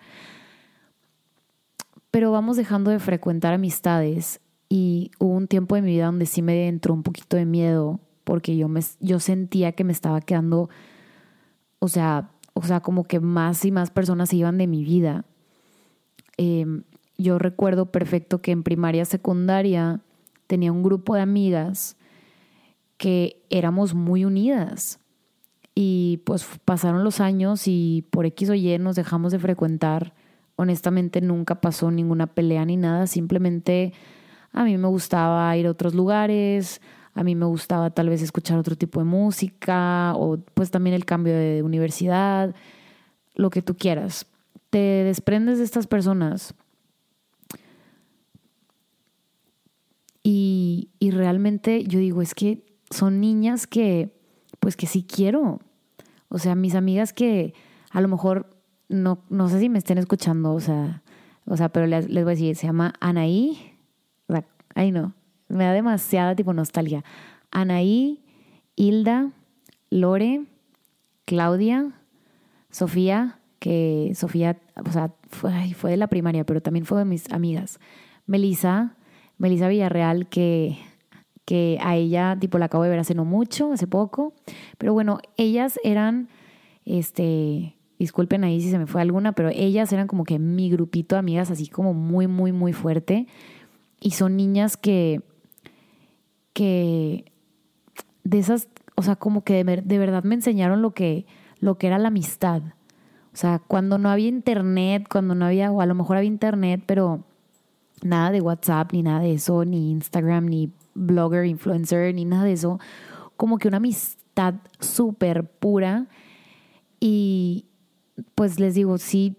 pero vamos dejando de frecuentar amistades y hubo un tiempo de mi vida donde sí me entró un poquito de miedo porque yo, me, yo sentía que me estaba quedando, o sea, o sea, como que más y más personas se iban de mi vida. Em, yo recuerdo perfecto que en primaria, secundaria, tenía un grupo de amigas que éramos muy unidas. Y pues pasaron los años y por X o Y nos dejamos de frecuentar. Honestamente nunca pasó ninguna pelea ni nada, simplemente a mí me gustaba ir a otros lugares, a mí me gustaba tal vez escuchar otro tipo de música o pues también el cambio de universidad, lo que tú quieras. Te desprendes de estas personas y, y realmente yo digo, es que son niñas que pues que sí quiero. O sea, mis amigas que a lo mejor no, no sé si me estén escuchando, o sea, o sea, pero les, voy a decir, se llama Anaí, ahí no, me da demasiada tipo nostalgia. Anaí, Hilda, Lore, Claudia, Sofía, que Sofía, o sea, fue, fue de la primaria, pero también fue de mis amigas. Melisa, Melisa Villarreal, que, que a ella, tipo, la acabo de ver hace no mucho, hace poco. Pero bueno, ellas eran, este, disculpen ahí si se me fue alguna, pero ellas eran como que mi grupito de amigas, así como muy, muy, muy fuerte. Y son niñas que que de esas, o sea, como que de, verdad me enseñaron lo que, lo que era la amistad. O sea, cuando no había internet, cuando no había, o a lo mejor había internet, pero nada de WhatsApp, ni nada de eso, ni Instagram, ni blogger, influencer, ni nada de eso. Como que una amistad súper pura. Y pues les digo, sí,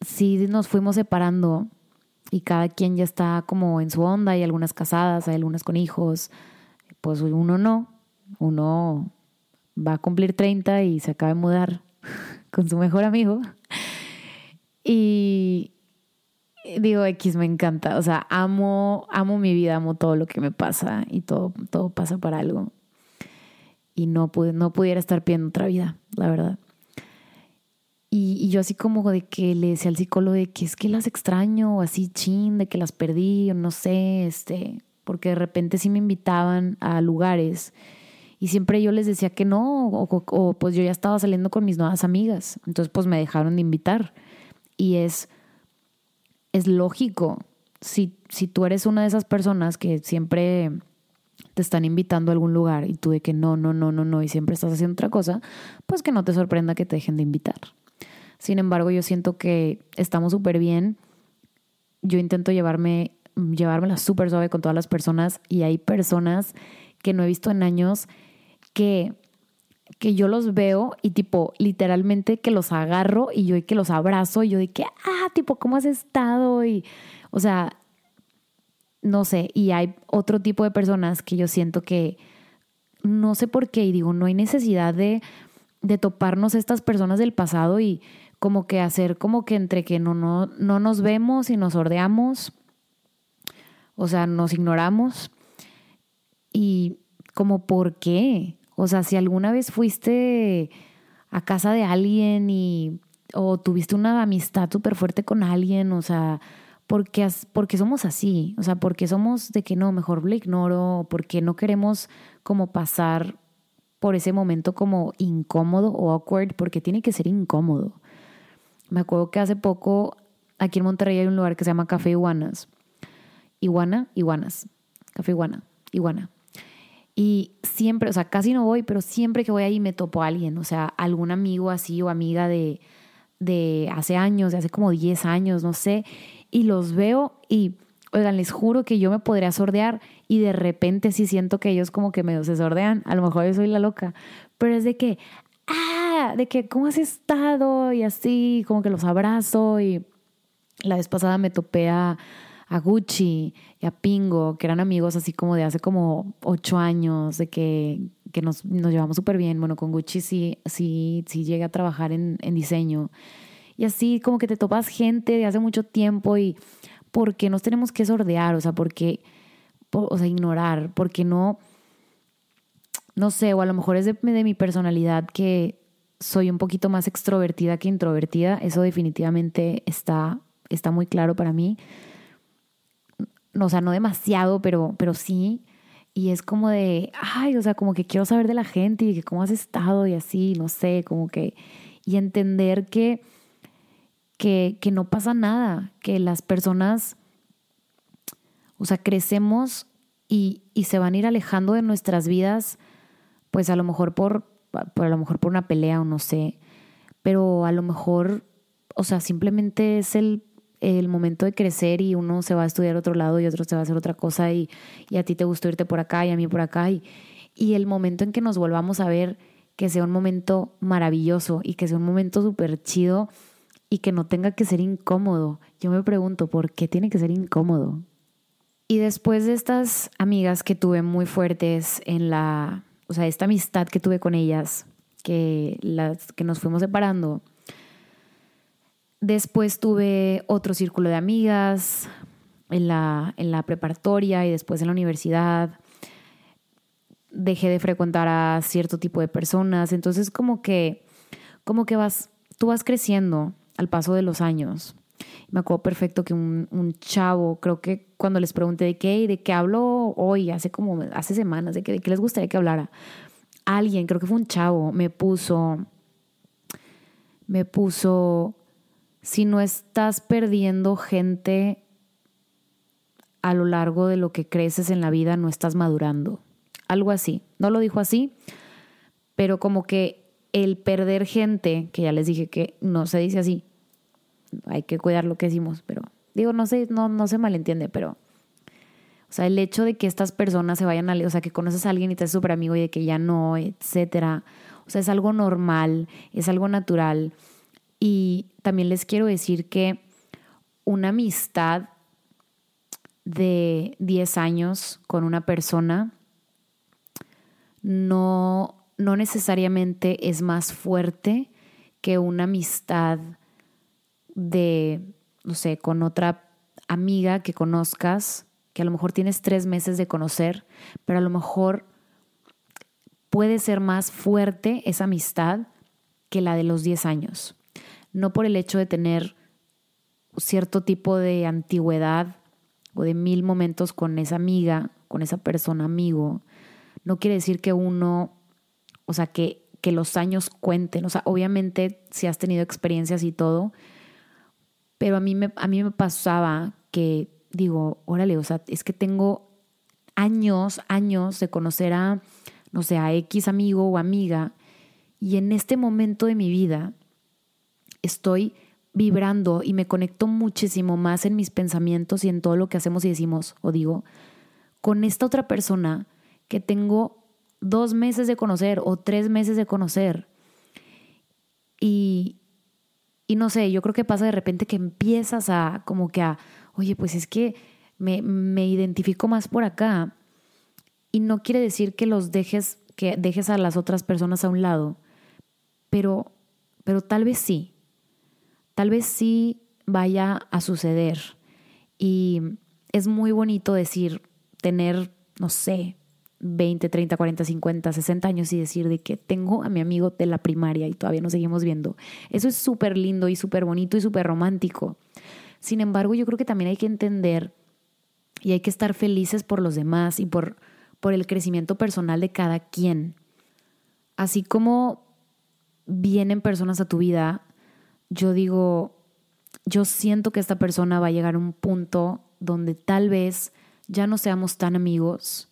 sí nos fuimos separando y cada quien ya está como en su onda, hay algunas casadas, hay algunas con hijos, pues uno no, uno va a cumplir 30 y se acaba de mudar con su mejor amigo. Y digo, X me encanta, o sea, amo, amo mi vida, amo todo lo que me pasa y todo, todo pasa para algo. Y no, no pudiera estar pidiendo otra vida, la verdad. Y, yo así como de que le decía al psicólogo de que es que las extraño, o así chin, de que las perdí, o no sé, este, porque de repente sí me invitaban a lugares y siempre yo les decía que no, o, pues yo ya estaba saliendo con mis nuevas amigas, entonces pues me dejaron de invitar. Y es, es lógico, si, si tú eres una de esas personas que siempre te están invitando a algún lugar y tú de que no, no, no, no, no, y siempre estás haciendo otra cosa, pues que no te sorprenda que te dejen de invitar. Sin embargo, yo siento que estamos súper bien. Yo intento llevarme, llevármela súper suave con todas las personas y hay personas que no he visto en años que, que yo los veo y tipo literalmente que los agarro y yo que los abrazo y yo de que, ah, tipo, ¿cómo has estado? Y, o sea, no sé, y hay otro tipo de personas que yo siento que no sé por qué y digo, no hay necesidad de, de toparnos estas personas del pasado y como que hacer como que entre que no, no, no nos vemos y nos ordeamos, o sea, nos ignoramos. Y como, ¿por qué? O sea, si alguna vez fuiste a casa de alguien y, o tuviste una amistad súper fuerte con alguien, o sea, porque, porque somos así, o sea, porque somos de que no, mejor lo ignoro, porque no queremos como pasar por ese momento como incómodo o awkward, porque tiene que ser incómodo. Me acuerdo que hace poco aquí en Monterrey hay un lugar que se llama Café Iguanas. Iguana, iguanas. Café Iguana, iguana. Y siempre, o sea, casi no voy, pero siempre que voy ahí me topo a alguien, o sea, algún amigo así o amiga de, de hace años, de hace como 10 años, no sé, y los veo y, oigan, les juro que yo me podría sordear y de repente sí siento que ellos como que medio se sordean, a lo mejor yo soy la loca, pero es de que, ah, de que, ¿cómo has estado? Y así, como que los abrazo. Y la vez pasada me topé a, Gucci y a Pingo, que eran amigos así como de hace como ocho años, de que, que nos, nos llevamos súper bien. Bueno, con Gucci sí, sí, sí llegué a trabajar en, en diseño. Y así como que te topas gente de hace mucho tiempo y ¿por qué nos tenemos que sordear? O sea, porque, o sea, ignorar, porque no no sé, o a lo mejor es de, mi personalidad que soy un poquito más extrovertida que introvertida, eso definitivamente está, está muy claro para mí. O sea, no demasiado, pero, pero sí. Y es como de, ay, o sea, como que quiero saber de la gente y que cómo has estado y así, no sé, como que, y entender que, que, que no pasa nada, que las personas, o sea, crecemos y, y se van a ir alejando de nuestras vidas pues a lo mejor por, por, a lo mejor por una pelea o no sé, pero a lo mejor, o sea, simplemente es el, el momento de crecer y uno se va a estudiar otro lado y otro se va a hacer otra cosa y, y a ti te gustó irte por acá y a mí por acá y, y el momento en que nos volvamos a ver, que sea un momento maravilloso y que sea un momento súper chido y que no tenga que ser incómodo. Yo me pregunto, ¿por qué tiene que ser incómodo? Y después de estas amigas que tuve muy fuertes en la o sea, esta amistad que tuve con ellas, que, las, que nos fuimos separando. Después tuve otro círculo de amigas en la, en la preparatoria y después en la universidad. Dejé de frecuentar a cierto tipo de personas. Entonces, como que, como que vas, tú vas creciendo al paso de los años. Me acuerdo perfecto que un, un, chavo, creo que cuando les pregunté de qué de qué hablo hoy, hace como, hace semanas, de, qué, de qué les gustaría que hablara, alguien, creo que fue un chavo, me puso, me puso, si no estás perdiendo gente a lo largo de lo que creces en la vida, no estás madurando. Algo así. No lo dijo así, pero como que el perder gente, que ya les dije que no se dice así, hay que cuidar lo que decimos, pero digo, no sé, no, no se malentiende, pero, o sea, el hecho de que estas personas se vayan a, o sea, que conoces a alguien y te es súper amigo y de que ya no, etcétera, o sea, es algo normal, es algo natural. Y también les quiero decir que una amistad de 10 años con una persona no, no necesariamente es más fuerte que una amistad de, no sé, con otra amiga que conozcas, que a lo mejor tienes tres meses de conocer, pero a lo mejor puede ser más fuerte esa amistad que la de los 10 años. No por el hecho de tener cierto tipo de antigüedad o de mil momentos con esa amiga, con esa persona amigo, no quiere decir que uno, o sea, que, que los años cuenten. O sea, obviamente si has tenido experiencias y todo, pero a mí me, a mí me pasaba que digo, órale, o sea, es que tengo años, años de conocer a, no sé, a X amigo o amiga, y en este momento de mi vida estoy vibrando y me conecto muchísimo más en mis pensamientos y en todo lo que hacemos y decimos o digo con esta otra persona que tengo dos meses de conocer o tres meses de conocer. Y, y no sé, yo creo que pasa de repente que empiezas a como que a, oye, pues es que me, me identifico más por acá. Y no quiere decir que los dejes, que dejes a las otras personas a un lado, pero, pero tal vez sí tal vez sí vaya a suceder. Y es muy bonito decir, tener, no sé, 20, 30, 40, 50, 60 años y decir de que tengo a mi amigo de la primaria y todavía nos seguimos viendo. Eso es súper lindo y súper bonito y súper romántico. Sin embargo, yo creo que también hay que entender y hay que estar felices por los demás y por, por el crecimiento personal de cada quien. Así como vienen personas a tu vida yo digo, yo siento que esta persona va a llegar a un punto donde tal vez ya no seamos tan amigos,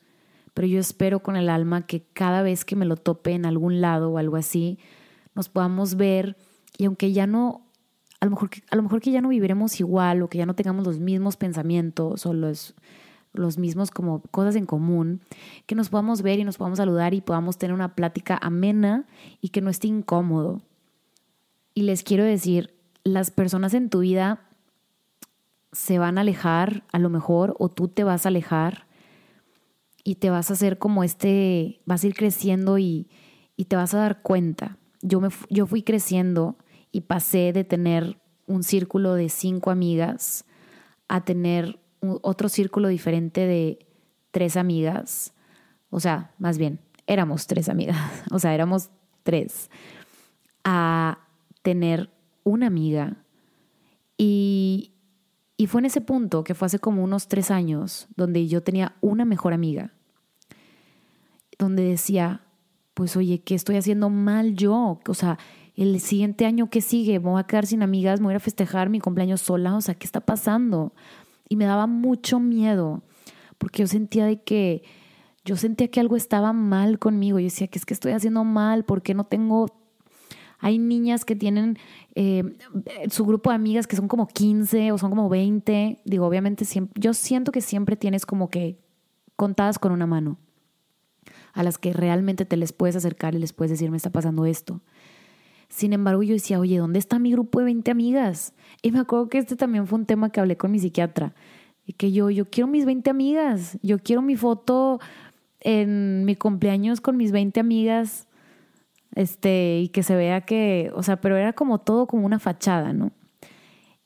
pero yo espero con el alma que cada vez que me lo tope en algún lado o algo así, nos podamos ver y aunque ya no, a lo mejor a lo mejor que ya no viviremos igual o que ya no tengamos los mismos pensamientos o los, los mismos como cosas en común, que nos podamos ver y nos podamos saludar y podamos tener una plática amena y que no esté incómodo. Y les quiero decir, las personas en tu vida se van a alejar a lo mejor o tú te vas a alejar y te vas a hacer como este, vas a ir creciendo y, te vas a dar cuenta. Yo, me, yo fui creciendo y pasé de tener un círculo de cinco amigas a tener otro círculo diferente de tres amigas. O sea, más bien, éramos tres amigas. O sea, éramos tres. A tener una amiga y, y fue en ese punto, que fue hace como unos tres años, donde yo tenía una mejor amiga, donde decía, pues oye, ¿qué estoy haciendo mal yo? O sea, el siguiente año que sigue, me voy a quedar sin amigas, me voy a festejar mi cumpleaños sola, o sea, ¿qué está pasando? Y me daba mucho miedo, porque yo sentía de que, yo sentía que algo estaba mal conmigo, yo decía, que es que estoy haciendo mal? ¿Por qué no tengo hay niñas que tienen eh, su grupo de amigas que son como 15 o son como 20. Digo, obviamente siempre, yo siento que siempre tienes como que contadas con una mano a las que realmente te les puedes acercar y les puedes decir, me está pasando esto. Sin embargo, yo decía, oye, ¿dónde está mi grupo de 20 amigas? Y me acuerdo que este también fue un tema que hablé con mi psiquiatra. Y que yo, yo quiero mis 20 amigas. Yo quiero mi foto en mi cumpleaños con mis 20 amigas este, y que se vea que, o sea, pero era como todo como una fachada, ¿no?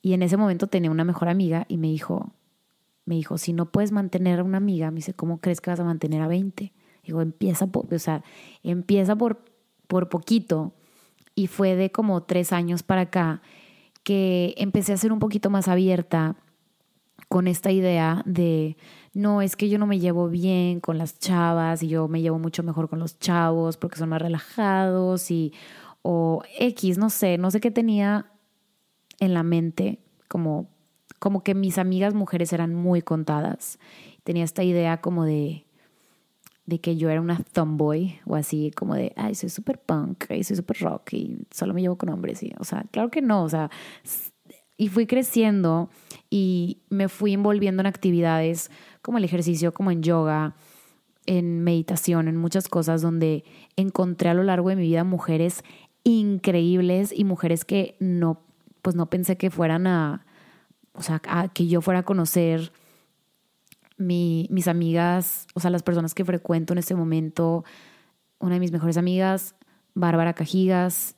Y en ese momento tenía una mejor amiga y me dijo, me dijo, si no puedes mantener a una amiga, me dice, ¿cómo crees que vas a mantener a 20? Digo, empieza por, o sea, empieza por, por poquito. Y fue de como tres años para acá que empecé a ser un poquito más abierta con esta idea de, no, es que yo no me llevo bien con las chavas y yo me llevo mucho mejor con los chavos porque son más relajados y, o X, no sé, no sé qué tenía en la mente, como, como que mis amigas mujeres eran muy contadas. Tenía esta idea como de, de que yo era una tomboy o así, como de, ay, soy súper punk, y soy súper rock y solo me llevo con hombres. Y, o sea, claro que no, o sea, y fui creciendo y me fui envolviendo en actividades como el ejercicio, como en yoga, en meditación, en muchas cosas donde encontré a lo largo de mi vida mujeres increíbles y mujeres que no, pues no pensé que fueran a, o sea, que yo fuera a conocer mis amigas, o sea, las personas que frecuento en este momento, una de mis mejores amigas, Bárbara Cajigas,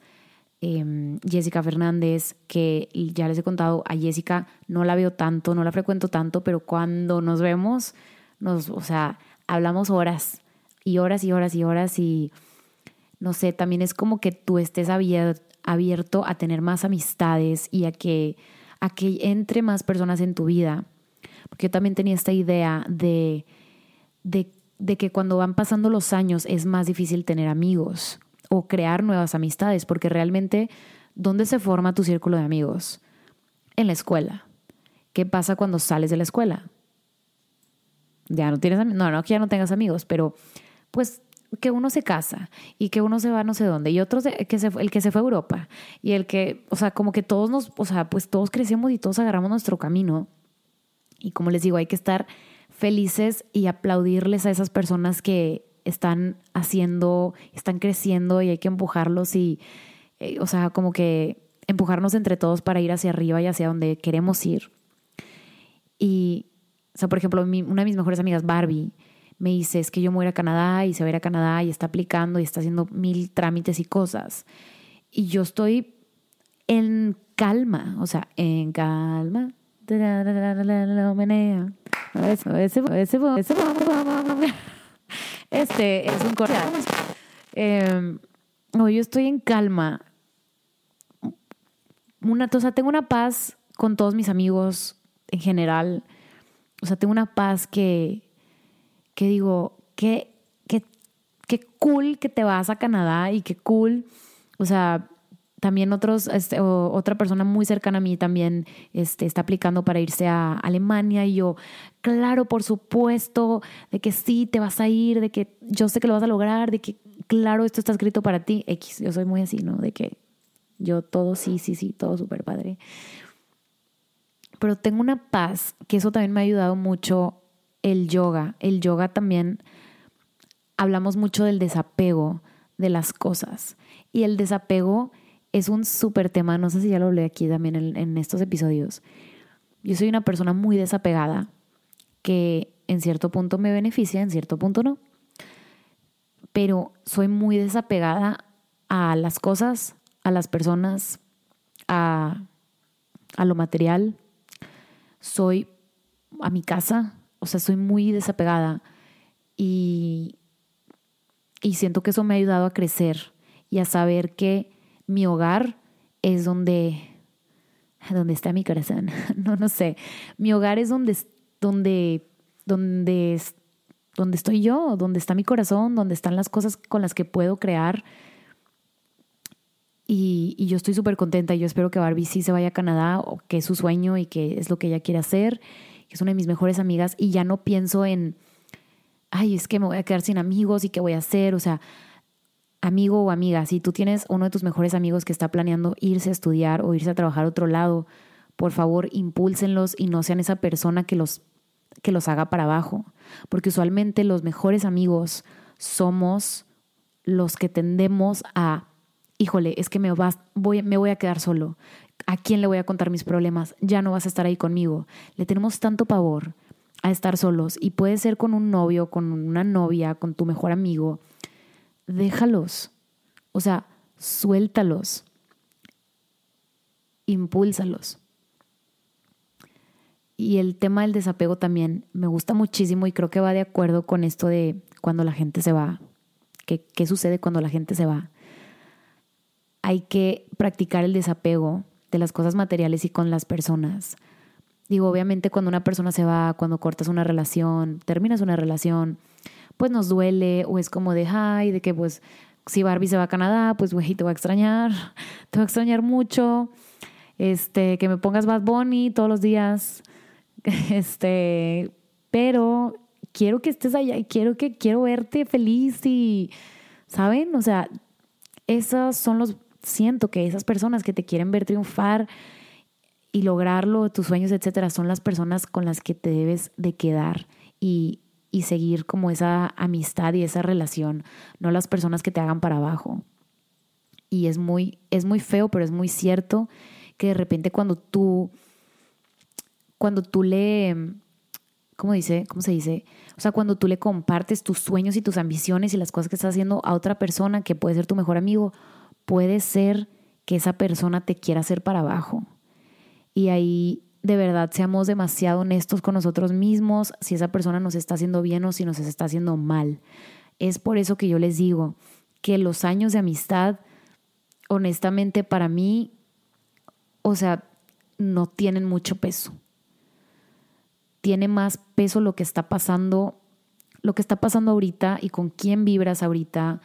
em, Jessica Fernández, que ya les he contado, a Jessica no la veo tanto, no la frecuento tanto, pero cuando nos vemos, nos, o sea, hablamos horas y horas y horas y horas y no sé, también es como que tú estés abierto a tener más amistades y a que, a que entre más personas en tu vida. Porque yo también tenía esta idea de, de, de que cuando van pasando los años es más difícil tener amigos o crear nuevas amistades, porque realmente, ¿dónde se forma tu círculo de amigos? En la escuela. ¿Qué pasa cuando sales de la escuela? Ya no tienes amigos. No, no que ya no tengas amigos, pero pues que uno se casa y que uno se va no sé dónde y otros que se, el que se fue a Europa y el que, o sea, como que todos nos, o sea, pues todos crecemos y todos agarramos nuestro camino. Y como les digo, hay que estar felices y aplaudirles a esas personas que están haciendo, están creciendo y hay que empujarlos y, eh, o sea, como que empujarnos entre todos para ir hacia arriba y hacia donde queremos ir. Y, o sea, por ejemplo, una de mis mejores amigas, Barbie, me dice, es que yo me voy a Canadá y se va a ir a Canadá y está aplicando y está haciendo mil trámites y cosas. Y yo estoy en calma, o sea, en calma. Este es un corte. Eh, no, yo estoy en calma. Una, o sea, tengo una paz con todos mis amigos en general. O sea, tengo una paz que, que digo, qué, qué, qué cool que te vas a Canadá y qué cool, o sea, también otros, este, otra persona muy cercana a mí también este, está aplicando para irse a Alemania y yo, claro, por supuesto, de que sí, te vas a ir, de que yo sé que lo vas a lograr, de que claro, esto está escrito para ti. X, yo soy muy así, ¿no? De que yo todo sí, sí, sí, todo súper padre. Pero tengo una paz, que eso también me ha ayudado mucho el yoga. El yoga también hablamos mucho del desapego de las cosas. Y el desapego es un súper tema, no sé si ya lo hablé aquí también en, en, estos episodios. Yo soy una persona muy desapegada que en cierto punto me beneficia, en cierto punto no. Pero soy muy desapegada a las cosas, a las personas, a, a lo material. Soy a mi casa, o sea, soy muy desapegada y, y siento que eso me ha ayudado a crecer y a saber que mi hogar es donde, donde está mi corazón. No, no sé. Mi hogar es donde, donde, donde, donde estoy yo, donde está mi corazón, donde están las cosas con las que puedo crear. Y, y yo estoy súper contenta. Yo espero que Barbie sí se vaya a Canadá, o que es su sueño y que es lo que ella quiere hacer que es una de mis mejores amigas, y ya no pienso en, ay, es que me voy a quedar sin amigos y qué voy a hacer. O sea, amigo o amiga, si tú tienes uno de tus mejores amigos que está planeando irse a estudiar o irse a trabajar a otro lado, por favor, impúlsenlos y no sean esa persona que los, que los haga para abajo. Porque usualmente los mejores amigos somos los que tendemos a, híjole, es que me, vas, voy, me voy a quedar solo. ¿A quién le voy a contar mis problemas? Ya no vas a estar ahí conmigo. Le tenemos tanto pavor a estar solos y puede ser con un novio, con una novia, con tu mejor amigo. Déjalos. O sea, suéltalos. Impúlsalos. Y el tema del desapego también me gusta muchísimo y creo que va de acuerdo con esto de cuando la gente se va. ¿Qué, qué sucede cuando la gente se va? Hay que practicar el desapego de las cosas materiales y con las personas. Digo, obviamente cuando una persona se va, cuando cortas una relación, terminas una relación, pues nos duele o es como de, ay, de que pues si Barbie se va a Canadá, pues güey, te va a extrañar, te va a extrañar mucho, este, que me pongas Bad Bunny todos los días, este, pero quiero que estés allá y quiero que quiero verte feliz y, ¿saben? O sea, esos son los siento que esas personas que te quieren ver triunfar y lograrlo, tus sueños, etcétera, son las personas con las que te debes de quedar y, y seguir como esa amistad y esa relación, no las personas que te hagan para abajo. Y es muy, es muy feo, pero es muy cierto que de repente cuando tú, cuando tú le, ¿cómo dice? ¿Cómo se dice? O sea, cuando tú le compartes tus sueños y tus ambiciones y las cosas que estás haciendo a otra persona que puede ser tu mejor amigo, puede ser que esa persona te quiera hacer para abajo. Y ahí de verdad seamos demasiado honestos con nosotros mismos si esa persona nos está haciendo bien o si nos está haciendo mal. Es por eso que yo les digo que los años de amistad, honestamente para mí, o sea, no tienen mucho peso. Tiene más peso lo que está pasando, lo que está pasando ahorita y con quién vibras ahorita.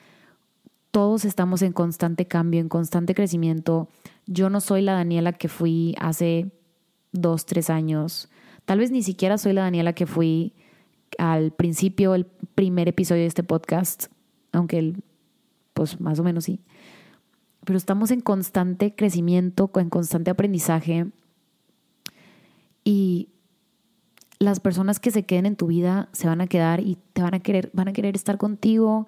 Todos estamos en constante cambio, en constante crecimiento. Yo no soy la Daniela que fui hace dos, tres años. Tal vez ni siquiera soy la Daniela que fui al principio, el primer episodio de este podcast, aunque el, pues más o menos sí. Pero estamos en constante crecimiento, en constante aprendizaje. Y las personas que se queden en tu vida se van a quedar y te van a querer, van a querer estar contigo.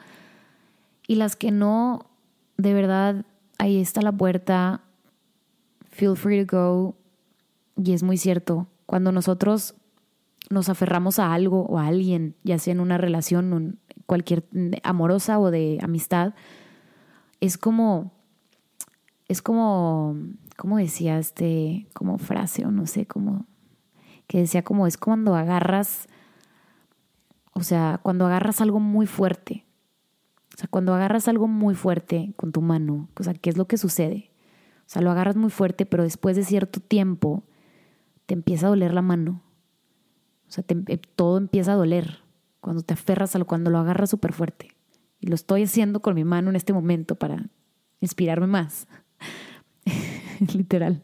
Y las que no, de verdad, ahí está la puerta. Feel free to go. Y es muy cierto, cuando nosotros nos aferramos a algo o a alguien, ya sea en una relación cualquier amorosa o de amistad, es como, es como, ¿cómo decía este, como frase o no sé, como, que decía como es cuando agarras, o sea, cuando agarras algo muy fuerte, o sea, cuando agarras algo muy fuerte con tu mano, o sea, ¿qué es lo que sucede? O sea, lo agarras muy fuerte, pero después de cierto tiempo te empieza a doler la mano. O sea, eh, todo empieza a doler cuando te aferras a lo, cuando lo agarras súper fuerte. Y lo estoy haciendo con mi mano en este momento para inspirarme más. Literal.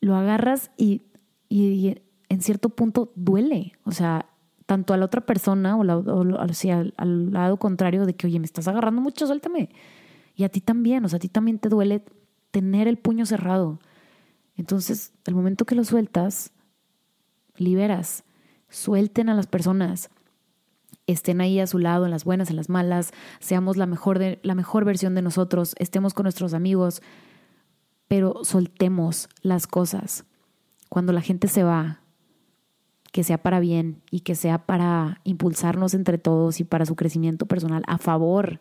Lo agarras y, y, en cierto punto duele. O sea, tanto a la otra persona o, al, al, lado contrario de que, oye, me estás agarrando mucho, suéltame. Y a ti también, o sea, a ti también te duele tener el puño cerrado. Entonces, el momento que lo sueltas, liberas. Suelten a las personas. Estén ahí a su lado, en las buenas, en las malas. Seamos la mejor, de, la mejor versión de nosotros. Estemos con nuestros amigos. Pero soltemos las cosas. Cuando la gente se va, que sea para bien y que sea para impulsarnos entre todos y para su crecimiento personal, a favor,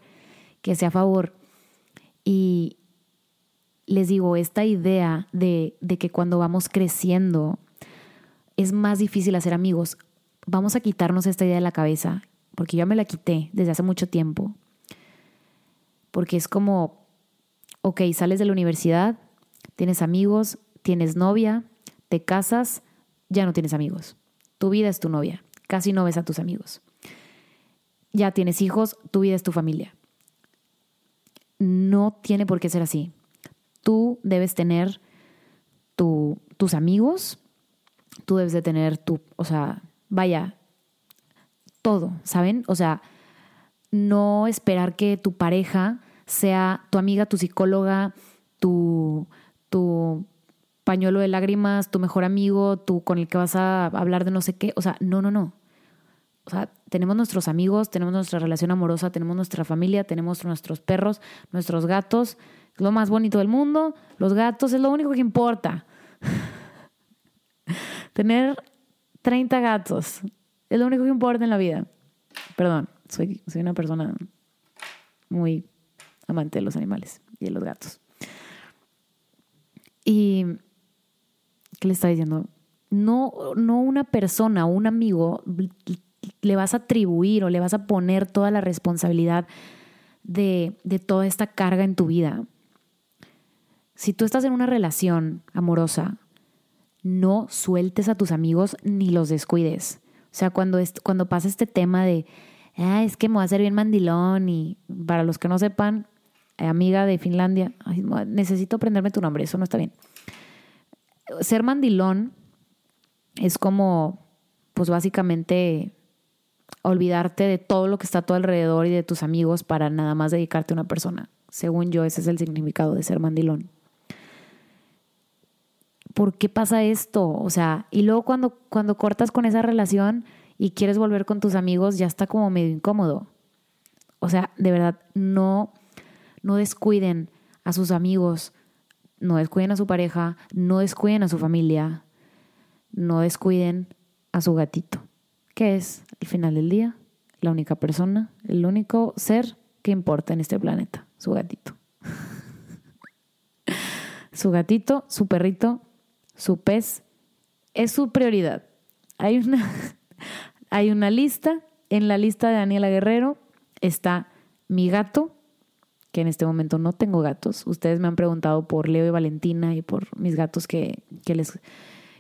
que sea a favor. Y, les digo, esta idea de, que cuando vamos creciendo es más difícil hacer amigos, vamos a quitarnos esta idea de la cabeza, porque yo me la quité desde hace mucho tiempo. Porque es como, ok, sales de la universidad, tienes amigos, tienes novia, te casas, ya no tienes amigos. Tu vida es tu novia, casi no ves a tus amigos. Ya tienes hijos, tu vida es tu familia. No tiene por qué ser así tú debes tener tus amigos, tú debes de tener tu, o sea, vaya, todo, ¿saben? O sea, no esperar que tu pareja sea tu amiga, tu psicóloga, tu, tu pañuelo de lágrimas, tu mejor amigo, tú con el que vas a hablar de no sé qué. O sea, no, no, no. O sea, tenemos nuestros amigos, tenemos nuestra relación amorosa, tenemos nuestra familia, tenemos nuestros perros, nuestros gatos, lo más bonito del mundo, los gatos es lo único que importa. Tener 30 gatos es lo único que importa en la vida. Perdón, soy, soy una persona muy amante de los animales y de los gatos. Y, ¿qué le está diciendo? No, no una persona un amigo le vas a atribuir o le vas a poner toda la responsabilidad de, de toda esta carga en tu vida. Si tú estás en una relación amorosa, no sueltes a tus amigos ni los descuides. O sea, cuando, cuando pasa este tema de, ah, es que me voy a hacer bien mandilón y para los que no sepan, amiga de Finlandia, necesito aprenderme tu nombre, eso no está bien. Ser mandilón es como, pues básicamente, olvidarte de todo lo que está a tu alrededor y de tus amigos para nada más dedicarte a una persona. Según yo, ese es el significado de ser mandilón. ¿Por qué pasa esto? O sea, y luego cuando, cuando cortas con esa relación y quieres volver con tus amigos, ya está como medio incómodo. O sea, de verdad, no, no descuiden a sus amigos, no descuiden a su pareja, no descuiden a su familia. no descuiden a su gatito, que es, al final del día, la única persona, el único ser que importa en este planeta, su gatito. su gatito, su perrito, su pez, es su prioridad. Hay una, hay una lista, en la lista de Daniela Guerrero está mi gato, que en este momento no tengo gatos. Ustedes me han preguntado por Leo y Valentina y por mis gatos que, que les,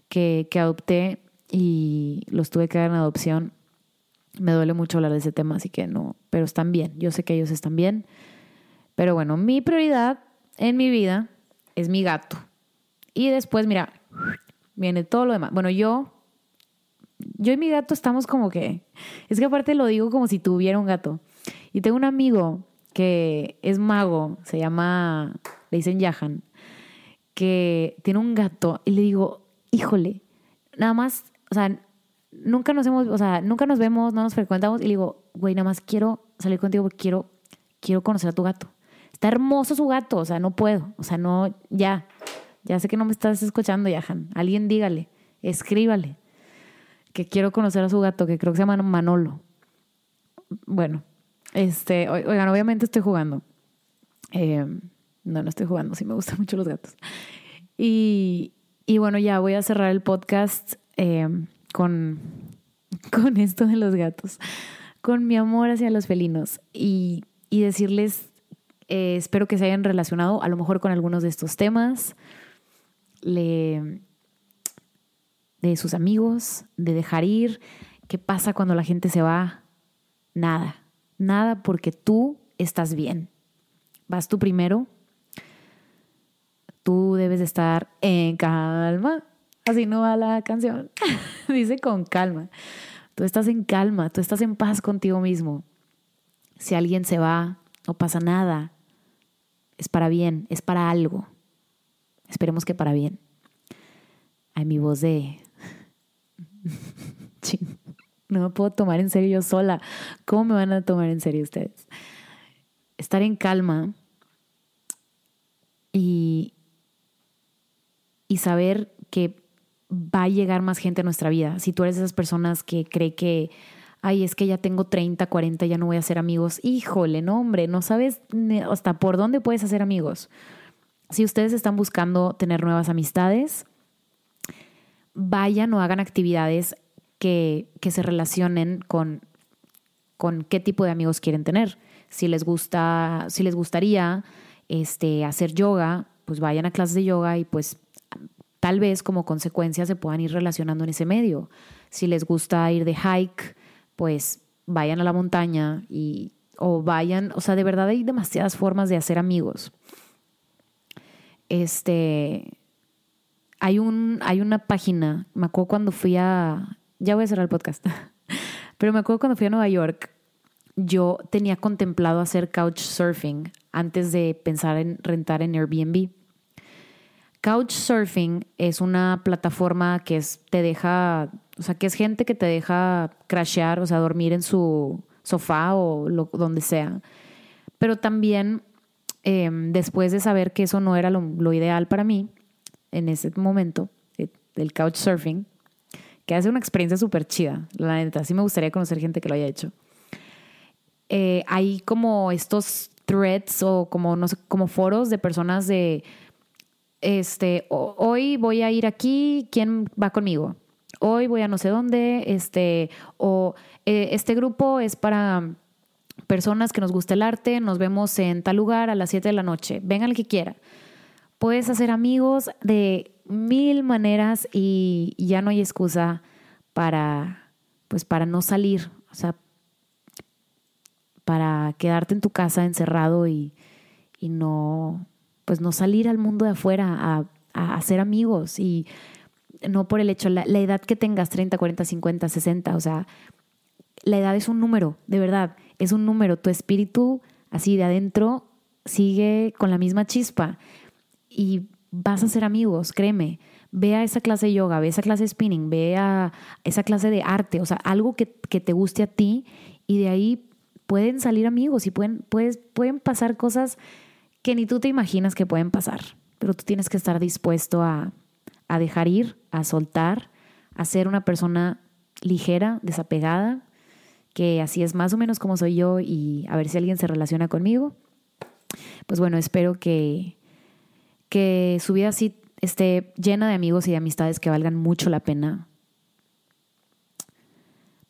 que, que adopté y los tuve que dar en adopción. Me duele mucho hablar de ese tema, así que no, pero están bien. Yo sé que ellos están bien. Pero bueno, mi prioridad en mi vida es mi gato. Y después, mira, viene todo lo demás. Bueno, yo, yo y mi gato estamos como que, es que aparte lo digo como si tuviera un gato. Y tengo un amigo que es mago, se llama, le dicen Yahan, que tiene un gato y le digo, híjole, nada más, o sea, nunca nos hemos, o sea, nunca nos vemos, no nos frecuentamos y le digo, güey, nada más quiero salir contigo porque quiero, quiero conocer a tu gato. Está hermoso su gato, o sea, no puedo, o sea, no, ya, ya sé que no me estás escuchando, Yahan. Alguien dígale, escríbale, que quiero conocer a su gato, que creo que se llama Manolo. Bueno, este, oigan, obviamente estoy jugando. Eh, no, no estoy jugando, sí me gustan mucho los gatos. Y, y bueno, ya voy a cerrar el podcast eh, con, con esto de los gatos, con mi amor hacia los felinos y, y decirles, eh, espero que se hayan relacionado a lo mejor con algunos de estos temas, de sus amigos, de dejar ir, qué pasa cuando la gente se va, nada nada porque tú estás bien. Vas tú primero. Tú debes de estar en calma. Así no va la canción. Dice con calma. Tú estás en calma, tú estás en paz contigo mismo. Si alguien se va, no pasa nada. Es para bien, es para algo. Esperemos que para bien. Ay, mi voz de... No me puedo tomar en serio yo sola. ¿Cómo me van a tomar en serio ustedes? Estar en calma y, y saber que va a llegar más gente a nuestra vida. Si tú eres de esas personas que cree que, ay, es que ya tengo 30, 40, ya no voy a hacer amigos. Híjole, no, hombre, no sabes hasta por dónde puedes hacer amigos. Si ustedes están buscando tener nuevas amistades, vayan o hagan actividades que, se relacionen con, con qué tipo de amigos quieren tener. Si les gusta, si les gustaría este, hacer yoga, pues vayan a clases de yoga y pues tal vez como consecuencia se puedan ir relacionando en ese medio. Si les gusta ir de hike, pues vayan a la montaña y o vayan, o sea, de verdad hay demasiadas formas de hacer amigos. Este hay un hay una página, me acuerdo cuando fui a ya voy a cerrar el podcast. Pero me acuerdo cuando fui a Nueva York, yo tenía contemplado hacer couchsurfing antes de pensar en rentar en Airbnb. Couchsurfing es una plataforma que es, te deja, o sea, que es gente que te deja crashear, o sea, dormir en su sofá o donde sea. Pero también, em, después de saber que eso no era lo, ideal para mí en ese momento, eh, del couchsurfing, que hace una experiencia súper chida. La neta, sí me gustaría conocer gente que lo haya hecho. Eh, hay como estos threads o como, no como foros de personas de, este, hoy voy a ir aquí, ¿quién va conmigo? Hoy voy a no sé dónde, este, o eh, este grupo es para personas que nos gusta el arte, nos vemos en tal lugar a las 7 de la noche, vengan el que quiera. Puedes hacer amigos de mil maneras y ya no hay excusa para, pues para no salir, o sea, para quedarte en tu casa encerrado y, y no, pues no salir al mundo de afuera a, a hacer amigos y no por el hecho, la, la, edad que tengas, 30, 40, 50, 60, o sea, la edad es un número, de verdad, es un número, tu espíritu así de adentro sigue con la misma chispa y vas a ser amigos, créeme. Ve a esa clase de yoga, ve a esa clase de spinning, ve a esa clase de arte, o sea, algo que, te guste a ti y de ahí pueden salir amigos y pueden, puedes, pueden pasar cosas que ni tú te imaginas que pueden pasar, pero tú tienes que estar dispuesto a, a dejar ir, a soltar, a ser una persona ligera, desapegada, que así es más o menos como soy yo y a ver si alguien se relaciona conmigo. Pues bueno, espero que, que su vida así esté llena de amigos y de amistades que valgan mucho la pena,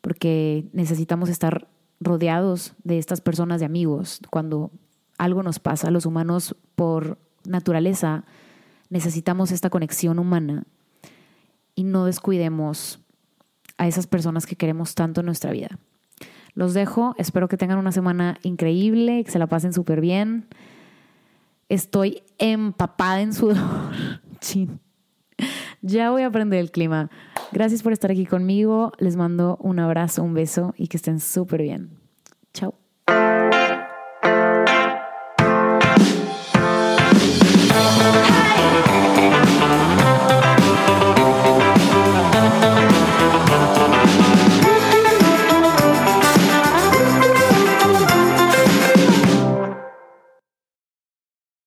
porque necesitamos estar rodeados de estas personas, de amigos, cuando algo nos pasa. Los humanos, por naturaleza, necesitamos esta conexión humana y no descuidemos a esas personas que queremos tanto en nuestra vida. Los dejo, espero que tengan una semana increíble, que se la pasen súper bien. Estoy empapada en sudor. Ya voy a aprender el clima. Gracias por estar aquí conmigo. Les mando un abrazo, un beso y que estén súper bien. Chao.